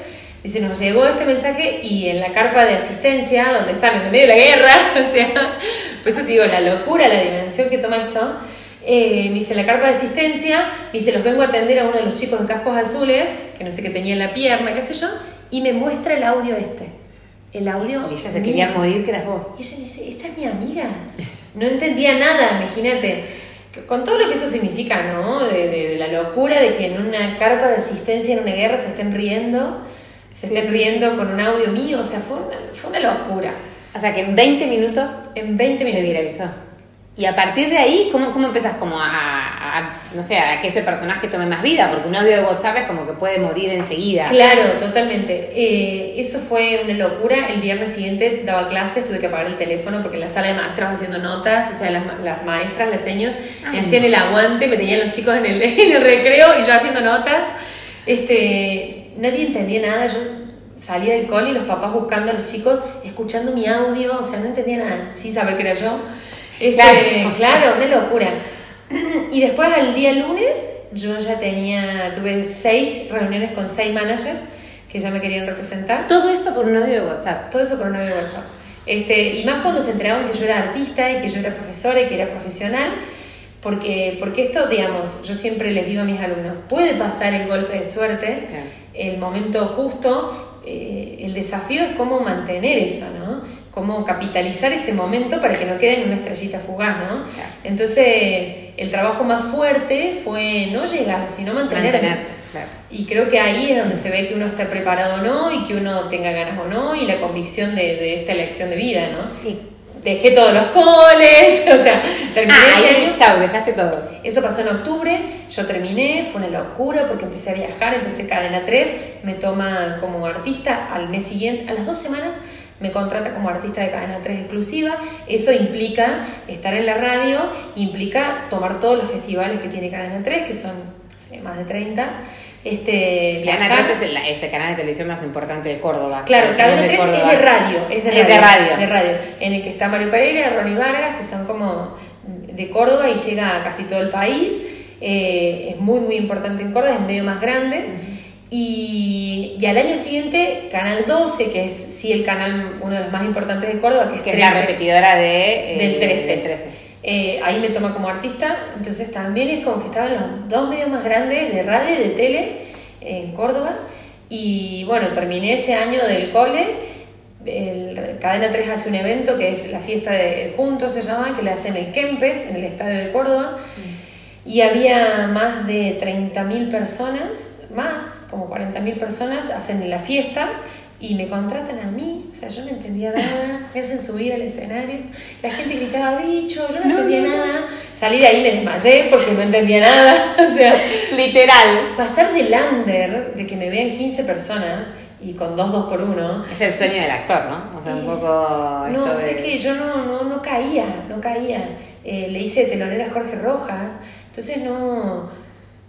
dice, nos llegó este mensaje y en la carpa de asistencia, donde están en el medio de la guerra, o sea, por eso te digo, la locura, la dimensión que toma esto, eh, me dice, la carpa de asistencia, me dice, los vengo a atender a uno de los chicos de cascos azules, que no sé qué tenía en la pierna, qué sé yo, y me muestra el audio este. El audio.
Y ella se quería morir que eras vos.
Y ella me dice, esta es mi amiga. No entendía nada, imagínate. Con todo lo que eso significa, ¿no? De, la locura de que en una carpa de asistencia en una guerra se estén riendo, se estén riendo con un audio mío, o sea, fue una, fue una locura.
O sea, que en 20 minutos,
en 20 minutos.
Se viralizó. Y a partir de ahí, ¿cómo, cómo empezás como a, no sé, a que ese personaje tome más vida? Porque un audio de WhatsApp es como que puede morir enseguida.
Claro, totalmente. Eh, eso fue una locura. El viernes siguiente daba clases, tuve que apagar el teléfono porque en la sala de maestras haciendo notas, o sea, las, las maestras, las seños, me hacían el aguante, me tenían los chicos en el, en el recreo y yo haciendo notas. Este, nadie entendía nada, yo salía del cole y los papás buscando a los chicos, escuchando mi audio, o sea, no entendía nada, sin saber que era yo. Este, claro. una locura. Y después al día lunes yo ya tenía, tuve seis reuniones con seis managers que ya me querían representar.
Todo eso por un audio de WhatsApp.
Todo eso por un audio de WhatsApp. Este, y más cuando se enteraban que yo era artista y que yo era profesora y que era profesional, porque, porque esto, digamos, yo siempre les digo a mis alumnos, puede pasar el golpe de suerte, el momento justo, eh, el desafío es cómo mantener eso, ¿no? cómo capitalizar ese momento para que no quede en una estrellita fugaz, ¿no? Entonces, el trabajo más fuerte fue no llegar, sino mantenerte. Y creo que ahí es donde se ve que uno está preparado o no, y que uno tenga ganas o no, y la convicción de, de esta elección de vida, ¿no? Y dejé todos los coles, o sea, terminé
ah, chau, dejaste todo.
Eso pasó en octubre, yo terminé, fue una locura porque empecé a viajar, empecé Cadena 3, me toma como artista al mes siguiente, a las dos semanas me contrata como artista de cadena 3 exclusiva. Eso implica estar en la radio, implica tomar todos los festivales que tiene cadena 3, que son más de 30. Este,
Cadena 3 es el, canal de televisión más importante de Córdoba.
Claro, Cadena 3 es de radio, es de radio, de radio. En el que está Mario Pereira, Ronnie Vargas, que son como de Córdoba y llega a casi todo el país. Eh, es muy, muy importante en Córdoba, es medio más grande. Y, y, al año siguiente, Canal 12, que es sí el canal, uno de los más importantes de Córdoba, que es,
que es la repetidora de,
eh, del 13. 13. Eh, ahí me toma como artista, entonces también es como que estaban los dos medios más grandes de radio y de tele en Córdoba. Y bueno, terminé ese año del cole. El, Cadena 3 hace un evento que es la fiesta de Juntos, se llama, que le hacen el Kempes en el estadio de Córdoba. Mm. Y había más de 30.000 personas más, como 40.000 personas, hacen la fiesta y me contratan a mí, o sea, yo no entendía nada, me hacen subir al escenario, la gente gritaba bicho, yo no, entendía nada, salí de ahí me desmayé porque no entendía nada, o sea, literal. Pasar del under, de que me vean 15 personas, y con dos, dos por uno.
Es el sueño del actor, ¿no? O sea, un poco...
No, es que yo no, no, no caía, no caía. Eh, le hice telonera a Jorge Rojas, entonces no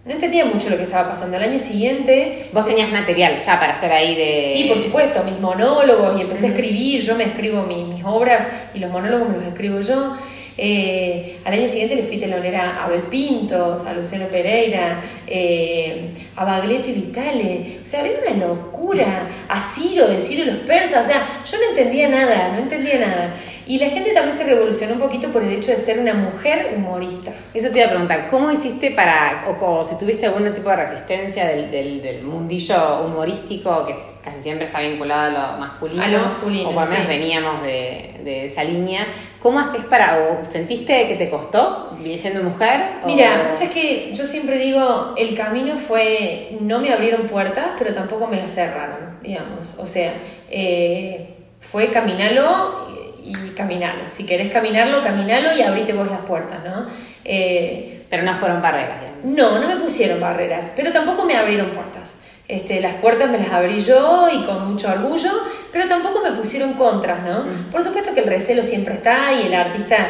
no entendía mucho lo que estaba pasando. El año siguiente...
Vos tenías material ya para hacer ahí de...
Sí, por supuesto, mis monólogos y empecé a escribir, yo me escribo mis obras y los monólogos me los escribo yo. Eh, al año siguiente le fui telonera a Abel Pintos, a Luciano Pereira, eh, a Baglietto y Vitale. O sea, había una locura. A Ciro, de Ciro y los persas. O sea, yo no entendía nada, no entendía nada. Y la gente también se revolucionó un poquito por el hecho de ser una mujer humorista.
Eso te iba a preguntar, ¿cómo hiciste para, o, si tuviste algún tipo de resistencia del, del, mundillo humorístico que casi siempre está vinculado a lo masculino?
A lo masculino.
O por lo menos veníamos de, de, esa línea. ¿Cómo haces para, o sentiste que te costó siendo mujer?
Mira, o... que yo siempre digo, el camino fue, no me abrieron puertas, pero tampoco me las cerraron, digamos. O sea, eh, fue caminarlo y caminarlo. Si querés caminarlo, caminalo y abrite vos las puertas, ¿no?
Eh, pero no fueron barreras,
No, no me pusieron barreras, pero tampoco me abrieron puertas. Este, las puertas me las abrí yo y con mucho orgullo, pero tampoco me pusieron contras, ¿no? Mm. Por supuesto que el recelo siempre está y el artista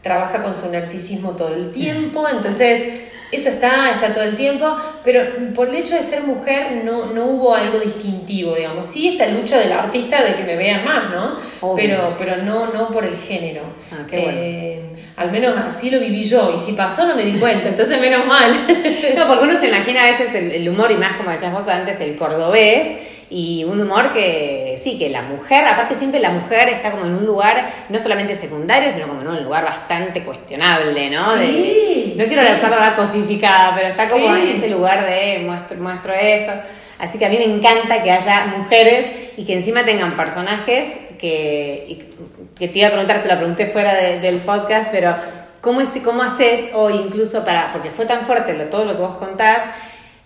trabaja con su narcisismo todo el tiempo, entonces eso está, está todo el tiempo, pero por el hecho de ser mujer no, no hubo algo distintivo, digamos. Sí, esta lucha del artista de que me vean más, ¿no? Pero, pero no, no por el género.
Ah, qué bueno.
Eh, al menos así lo viví yo, y si pasó no me di cuenta, entonces menos mal.
no, porque uno se imagina a veces el, el humor, y más como decías vos antes, el cordobés, y un humor que sí, que la mujer, aparte siempre la mujer está como en un lugar no solamente secundario, sino como en un lugar bastante cuestionable, ¿no?
Sí,
no quiero usar la palabra cosificada, pero está como en ese lugar de muestro, muestro esto. Así que a mí me encanta que haya mujeres y que encima tengan personajes que, que te iba a preguntar, te lo pregunté fuera del podcast, pero ¿cómo, es, cómo haces o incluso para, porque fue tan fuerte todo lo que vos contás,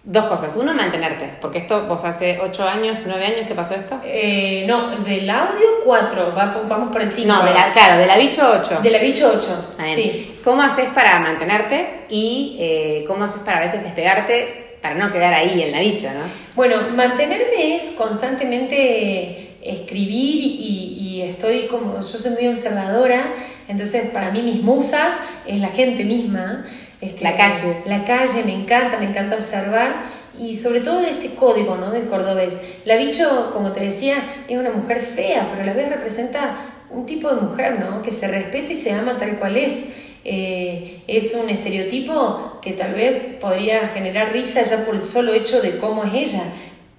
Dos cosas. Uno, mantenerte. Porque esto, vos hace ocho años, nueve años que pasó esto.
Eh, no, del audio cuatro. vamos por el cinco.
No, de la, claro, de la bicho ocho.
De la bicho ocho. Sí.
¿Cómo haces para mantenerte y eh, cómo haces para a veces despegarte para no quedar ahí en la bicho, no?
Bueno, mantenerme es constantemente escribir y, y estoy como. Yo soy muy observadora, entonces para mí mis musas es la gente misma.
Este, la calle.
La calle, me encanta, me encanta observar y sobre todo este código ¿no? del cordobés. La bicho, como te decía, es una mujer fea, pero a la vez representa un tipo de mujer ¿no? que se respeta y se ama tal cual es. Eh, es un estereotipo que tal vez podría generar risa ya por el solo hecho de cómo es ella,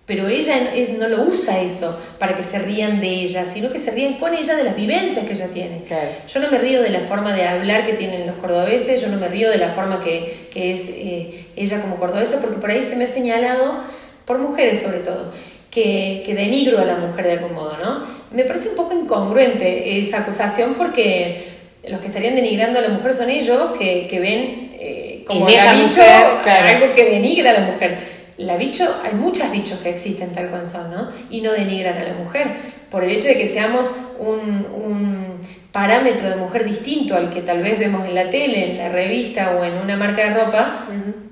pero ella no lo usa eso para que se rían de ella, sino que se rían con ella de las vivencias que ella tiene. Yo no me río de la forma de hablar que tienen los cordobeses, yo no me río de la forma que, es eh, ella como cordobesa, porque por ahí se me ha señalado, por mujeres sobre todo, que, que, denigro a la mujer de algún modo, ¿no? Me parece un poco incongruente esa acusación porque los que estarían denigrando a la mujer son ellos que, que ven eh, como
en
algo que denigra a la mujer la bicho, hay muchas bichos que existen tal cual son, ¿no? Y no denigran a la mujer. Por el hecho de que seamos un, parámetro de mujer distinto al que tal vez vemos en la tele, en la revista o en una marca de ropa,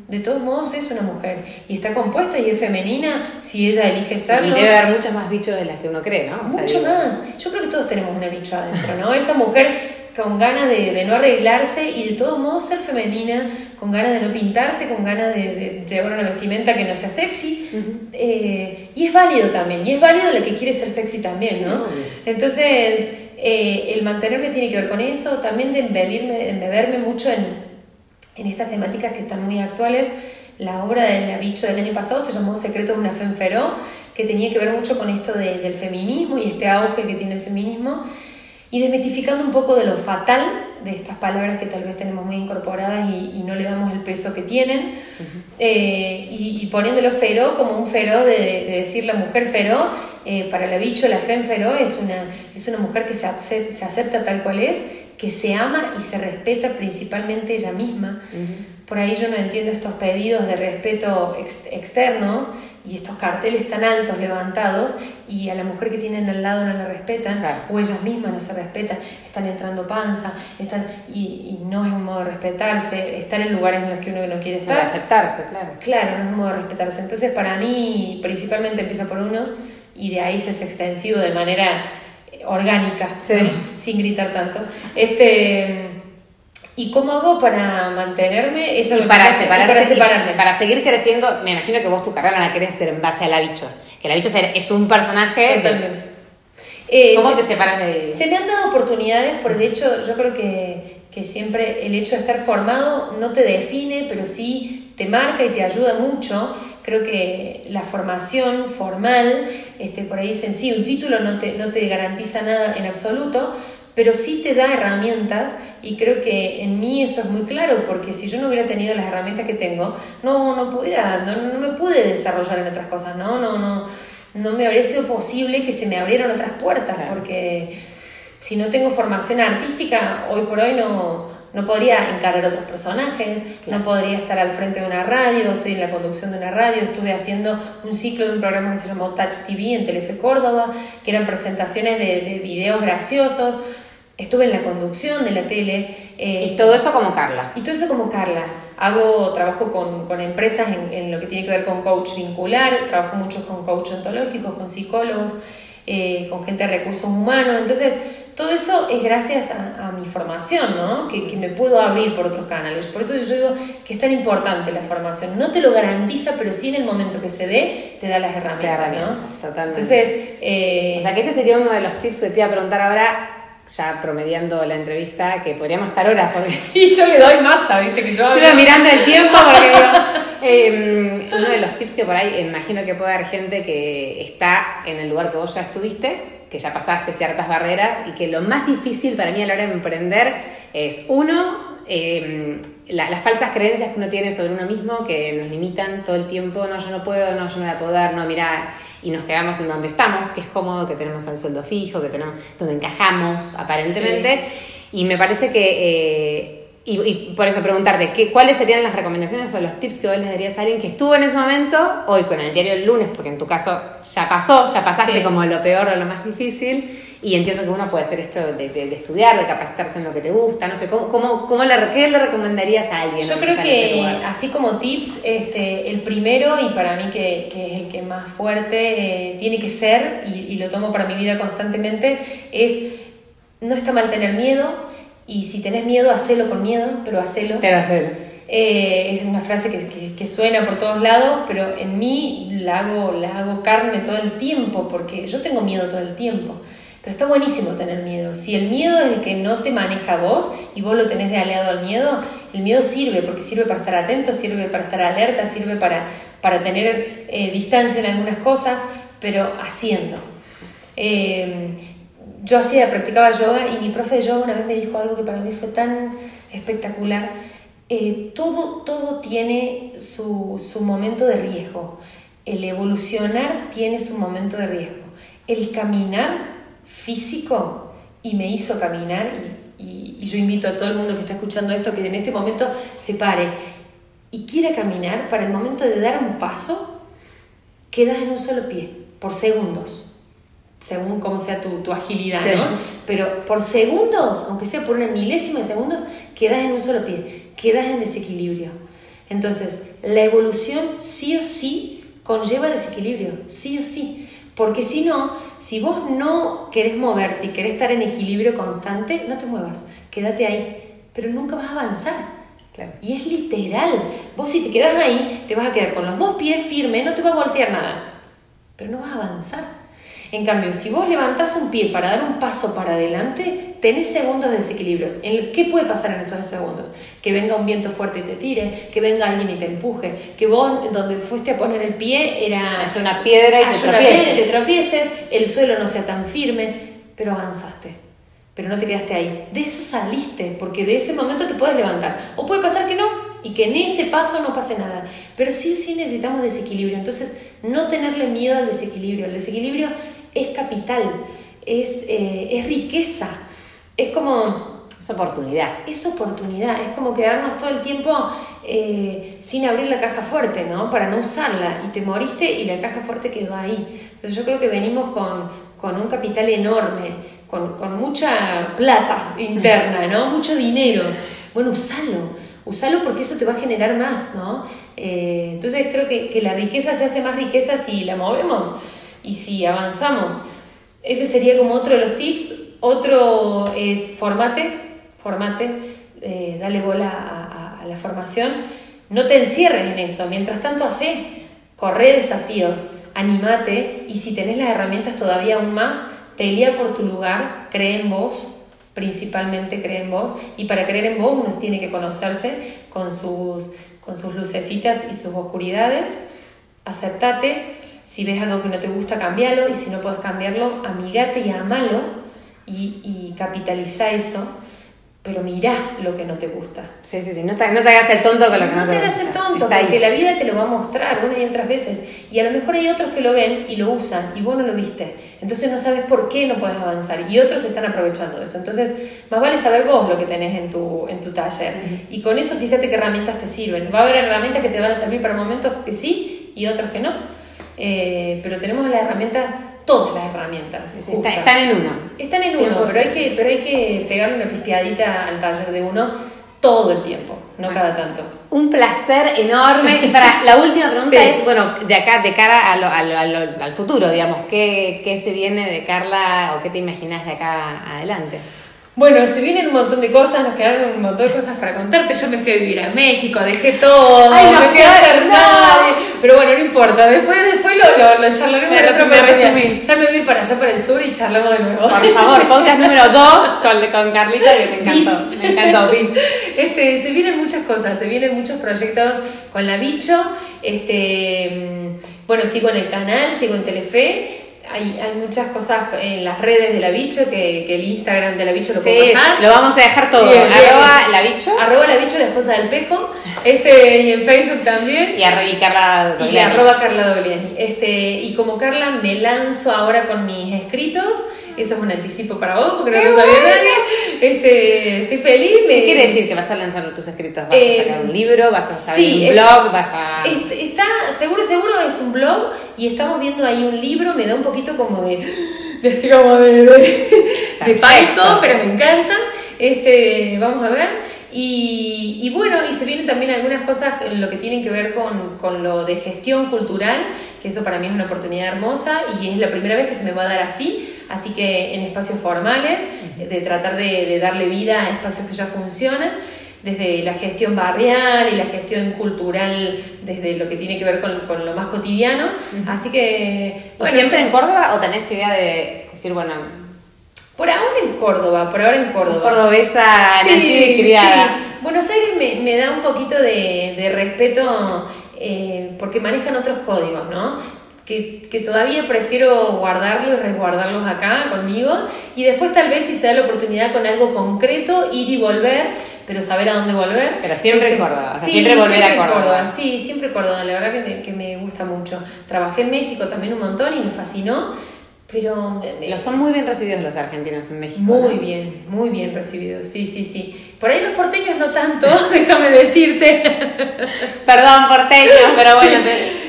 de todos modos es una mujer. Y está compuesta y es femenina si ella elige serlo.
Y debe haber muchas más bichos de las que uno cree, ¿no?
Mucho más. Yo creo que todos tenemos una bicho adentro, ¿no? Esa mujer con ganas de, no arreglarse y de todos modos ser femenina, con ganas de no pintarse, con ganas de, llevar una vestimenta que no sea sexy. Eh, y es válido también, y es válido la que quiere ser sexy también, ¿no? Entonces, eh, el mantenerme tiene que ver con eso, también de embeberme, mucho en, en estas temáticas que están muy actuales. la obra del bicho del año pasado se llamó Secretos de una Fenferó, que tenía que ver mucho con esto del feminismo y este auge que tiene el feminismo, y desmitificando un poco de lo fatal de estas palabras que tal vez tenemos muy incorporadas y, no le damos el peso que tienen, eh, y, poniéndolo feroz como un feroz de, decir la mujer feroz, eh, para la bicho la fem feroz es una, es una mujer que se acepta, se acepta tal cual es, que se ama y se respeta principalmente ella misma. Por ahí yo no entiendo estos pedidos de respeto externos y estos carteles tan altos levantados y a la mujer que tienen al lado no la respetan o ellas mismas no se respetan, están entrando panza, están y, no es un modo de respetarse, estar en lugares en los que uno no quiere estar.
aceptarse, claro.
Claro, no es un modo de respetarse. Entonces para mí principalmente empieza por uno y de ahí se es extensivo de manera orgánica, sin gritar tanto. Este ¿Y cómo hago para mantenerme?
Eso para, para separarme. Para seguir creciendo, me imagino que vos tu carrera la querés hacer en base a la bicho. Que la bicho es un personaje.
Totalmente.
Eh, ¿Cómo te separas de.?
Se me han dado oportunidades, por el hecho, yo creo que, que siempre el hecho de estar formado no te define, pero sí te marca y te ayuda mucho. Creo que la formación formal, este, por ahí dicen, sí, un título no te, no te garantiza nada en absoluto, pero sí te da herramientas y creo que en mí eso es muy claro, porque si yo no hubiera tenido las herramientas que tengo, no, no, pudiera, no, no me pude desarrollar en otras cosas, ¿no? No, no, no me habría sido posible que se me abrieran otras puertas, porque si no tengo formación artística, hoy por hoy no, no podría encarar otros personajes, no podría estar al frente de una radio, estoy en la conducción de una radio, estuve haciendo un ciclo de un programa que se llamó Touch TV en Telefe Córdoba, que eran presentaciones de, de videos graciosos, estuve en la conducción de la tele.
Eh, y todo eso como Carla.
Y todo eso como Carla. Hago trabajo con, con empresas en, en, lo que tiene que ver con coach vincular, trabajo mucho con coach ontológicos, con psicólogos, eh, con gente de recursos humanos. Entonces, todo eso es gracias a, a mi formación, ¿no? Que, que, me puedo abrir por otros canales. Por eso yo digo que es tan importante la formación. No te lo garantiza, pero sí en el momento que se dé, te da las herramientas, ¿no?
Totalmente.
Entonces, eh,
o sea que ese sería uno de los tips que te iba a preguntar ahora ya promediando la entrevista, que podríamos estar horas, porque
sí, yo le doy masa, viste que yo...
Yo iba mirando el tiempo porque eh, uno de los tips que por ahí imagino que puede haber gente que está en el lugar que vos ya estuviste, que ya pasaste ciertas barreras y que lo más difícil para mí a la hora de emprender es, uno, eh, las falsas creencias que uno tiene sobre uno mismo que nos limitan todo el tiempo, no, yo no puedo, no, yo no voy a poder, no, mira y nos quedamos en donde estamos, que es cómodo, que tenemos el sueldo fijo, que tenemos donde encajamos aparentemente. Y me parece que, eh, y, por eso preguntarte, ¿qué, ¿cuáles serían las recomendaciones o los tips que vos les darías a alguien que estuvo en ese momento, hoy con el diario del lunes, porque en tu caso ya pasó, ya pasaste como lo peor o lo más difícil? Y entiendo que uno puede hacer esto de, de, estudiar, de capacitarse en lo que te gusta, no sé, ¿cómo, cómo, cómo le, ¿qué le recomendarías a alguien?
Yo creo que, así como tips, este, el primero, y para mí que, que es el que más fuerte eh, tiene que ser, y, y lo tomo para mi vida constantemente, es no está mal tener miedo, y si tenés miedo, hacelo con miedo, pero hacelo.
Pero hacelo.
Eh, es una frase que, que, que, suena por todos lados, pero en mí la hago, la hago carne todo el tiempo, porque yo tengo miedo todo el tiempo. Pero está buenísimo tener miedo. Si el miedo es el que no te maneja vos y vos lo tenés de aliado al miedo, el miedo sirve, porque sirve para estar atento, sirve para estar alerta, sirve para, para tener eh, distancia en algunas cosas, pero haciendo. Eh, yo hacía, practicaba yoga y mi profe de yoga una vez me dijo algo que para mí fue tan espectacular. Eh, todo, todo tiene su, su momento de riesgo. El evolucionar tiene su momento de riesgo. El caminar físico y me hizo caminar y, y, yo invito a todo el mundo que está escuchando esto que en este momento se pare y quiera caminar para el momento de dar un paso, quedas en un solo pie por segundos, según cómo sea tu, tu agilidad, ¿no? Pero por segundos, aunque sea por una milésima de segundos, quedas en un solo pie, quedas en desequilibrio. Entonces, la evolución sí o sí conlleva desequilibrio, sí o sí. Porque si no, si vos no querés moverte y querés estar en equilibrio constante, no te muevas, quédate ahí, pero nunca vas a avanzar. Claro. Y es literal. Vos si te quedas ahí, te vas a quedar con los dos pies firmes, no te va a voltear nada, pero no vas a avanzar. En cambio, si vos levantás un pie para dar un paso para adelante, tenés segundos de desequilibrios. ¿Qué puede pasar en esos segundos? Que venga un viento fuerte y te tire, que venga alguien y te empuje, que vos donde fuiste a poner el pie era...
Haya una piedra y te
y te tropieces, el suelo no sea tan firme, pero avanzaste pero no te quedaste ahí. De eso saliste, porque de ese momento te puedes levantar. O puede pasar que no, y que en ese paso no pase nada. Pero sí o sí necesitamos desequilibrio. Entonces, no tenerle miedo al desequilibrio. El desequilibrio es capital, es, eh, es riqueza, es como...
Es oportunidad.
Es oportunidad, es como quedarnos todo el tiempo eh, sin abrir la caja fuerte, ¿no? Para no usarla. Y te moriste y la caja fuerte quedó ahí. Entonces yo creo que venimos con, con un capital enorme con, mucha plata interna, ¿no? Mucho dinero. Bueno, usalo, usalo porque eso te va a generar más, ¿no? Eh, entonces creo que, que, la riqueza se hace más riqueza si la movemos y si avanzamos. Ese sería como otro de los tips. Otro es formate, formate, eh, dale bola a, la formación. No te encierres en eso. Mientras tanto, hace, corre desafíos, animate y si tenés las herramientas todavía aún más, pelea por tu lugar, cree en vos, principalmente cree en vos, y para creer en vos uno tiene que conocerse con sus, con sus lucecitas y sus oscuridades, aceptate, si ves algo que no te gusta, cambialo, y si no puedes cambiarlo, amigate y amalo, y, y capitaliza eso, pero mirá lo que no te gusta.
Sí, sí, sí, no te, no te hagas el tonto con lo que no,
te,
te
gusta. No te hagas el tonto, porque la vida te lo va a mostrar una y otras veces. Y a lo mejor hay otros que lo ven y lo usan y vos no lo viste. Entonces no sabes por qué no puedes avanzar y otros están aprovechando eso. Entonces, más vale saber vos lo que tenés en tu, en tu taller. Y con eso fíjate qué herramientas te sirven. Va a haber herramientas que te van a servir para momentos que sí y otros que no. Eh, pero tenemos las herramientas todas las herramientas.
están en uno.
Están en uno, pero hay, que, pero hay que pegarle una pispeadita al taller de uno todo el tiempo, no cada tanto.
Un placer enorme. Para la última pregunta es, bueno, de acá, de cara al futuro, digamos, ¿qué, ¿qué se viene de Carla o qué te imaginas de acá adelante?
Bueno, se vienen un montón de cosas, nos quedaron un montón de cosas para contarte. Yo me fui a vivir a México, dejé todo,
Ay,
no me fui a hacer nada. Pero bueno, no importa, después, después lo, lo, lo charlaremos en otro me Ya me voy para allá, para el sur y charlamos de nuevo.
Por favor, podcast número 2 con, con Carlita, que me encantó. Me encantó,
Este, se vienen muchas cosas, se vienen muchos proyectos con la bicho. Este, mm, bueno, sigo en el canal, sigo en Telefe hay, hay, muchas cosas en las redes de la bicho que, que el Instagram de la bicho lo
sí, lo vamos a dejar todo. arroba la bicho.
Arroba la bicho, la esposa del pejo. Este, y en Facebook también.
Y, arroba, Carla
Y arroba Carla Dogliani. Este, y como Carla me lanzo ahora con mis escritos eso es un anticipo para vos, porque no lo sabía nadie. Este, estoy feliz.
¿Qué quiere decir que vas a lanzar tus escritos? ¿Vas a eh, sacar un libro? ¿Vas a sacar un blog? ¿Vas a...?
Está, seguro, seguro es un blog y estamos viendo ahí un libro, me da un poquito como de... de como de... de, de pero me encanta. Este, vamos a ver. Y, y, bueno, y se vienen también algunas cosas en lo que tienen que ver con, con, lo de gestión cultural, que eso para mí es una oportunidad hermosa y es la primera vez que se me va a dar así, así que en espacios formales, de tratar de, de darle vida a espacios que ya funcionan desde la gestión barrial y la gestión cultural, desde lo que tiene que ver con, con lo más cotidiano. Así que...
Bueno, ¿Siempre en Córdoba o tenés idea de decir, bueno,
por ahora en Córdoba, por ahora en Córdoba.
cordobesa, sí, criada.
Buenos Aires me, me, da un poquito de, de respeto eh, porque manejan otros códigos, ¿no? Que, que, todavía prefiero guardarlos, resguardarlos acá conmigo y después tal vez si se da la oportunidad con algo concreto ir y volver, pero saber a dónde volver.
Pero siempre en Córdoba, o sea, siempre volver a Córdoba. Córdoba.
Sí, siempre Córdoba, la verdad que me, que me gusta mucho. Trabajé en México también un montón y me fascinó pero...
Los son muy bien recibidos los argentinos en México.
Muy bien, muy bien recibidos, sí, sí, sí. Por ahí los porteños no tanto, déjame decirte.
Perdón, porteños, pero bueno,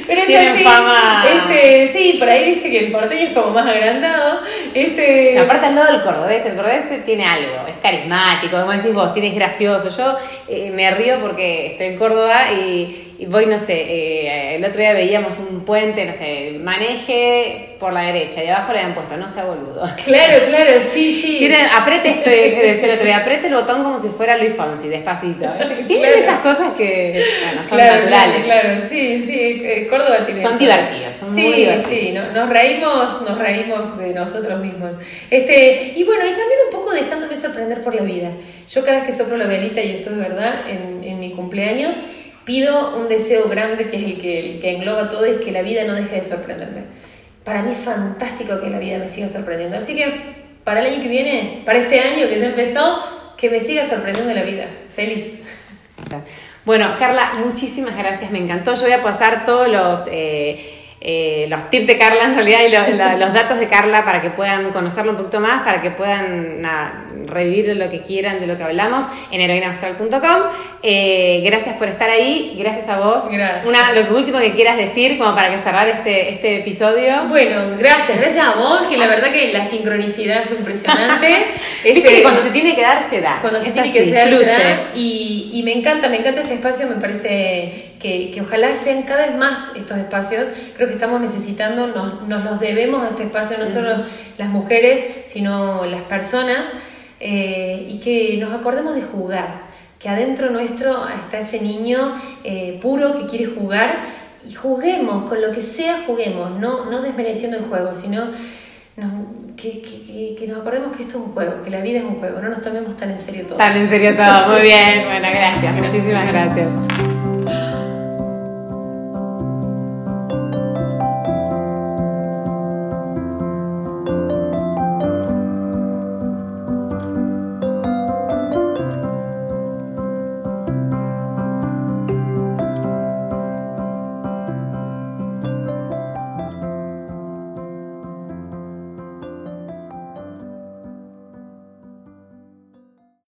tienen fama...
Este, sí, por ahí viste que el porteño es como más agrandado. Este...
aparte al lado del cordobés, el cordobés tiene algo, es carismático, como decís vos, tienes gracioso. Yo eh, me río porque estoy en Córdoba y y voy, no sé, eh, el otro día veíamos un puente, no sé, maneje por la derecha y abajo le han puesto, no sea boludo.
Claro, claro, sí, sí.
Tiene, apriete esto, decía el otro día, apriete el botón como si fuera Luis Fonsi, despacito. Tienen esas cosas que bueno, son naturales.
Claro, sí, sí, eh, Córdoba tiene
Son divertidos, son
sí,
muy divertidos.
Sí, no, nos reímos, nos reímos de nosotros mismos. Este, y bueno, y también un poco dejándome sorprender por la vida. Yo cada vez que soplo la velita, y esto es verdad, en, en mi cumpleaños, pido un deseo grande que es el que, engloba todo, es que la vida no deje de sorprenderme. Para mí es fantástico que la vida me siga sorprendiendo. Así que para el año que viene, para este año que ya empezó, que me siga sorprendiendo la vida. Feliz.
Bueno, Carla, muchísimas gracias, me encantó. Yo voy a pasar todos los, eh, eh, los tips de Carla en realidad y lo- la- los datos de Carla para que puedan conocerlo un poquito más, para que puedan nada, revivir lo que quieran de lo que hablamos en heroinaustral.com. Eh, gracias por estar ahí, gracias a vos.
Gracias.
Una, lo que último que quieras decir como para que cerrar este, este episodio.
Bueno, gracias, gracias a vos, que la verdad que la sincronicidad fue impresionante.
Viste
Este,
que cuando se tiene que dar, se da.
cuando se
Es
tiene
así,
que hacer
fluye.
y, y me encanta, me encanta este espacio, me parece que, que ojalá sean cada vez más estos espacios, creo que estamos necesitando, nos, nos los debemos a este espacio, no solo las mujeres, sino las personas, eh, y que nos acordemos de jugar, que adentro nuestro está ese niño eh, puro que quiere jugar, y juguemos, con lo que sea juguemos, no, no desmereciendo el juego, sino no, que, que- que- que nos acordemos que esto es un juego, que la vida es un juego, no nos tomemos tan en serio todo.
Tan en serio todo, muy bien. Bueno, gracias, muchísimas gracias.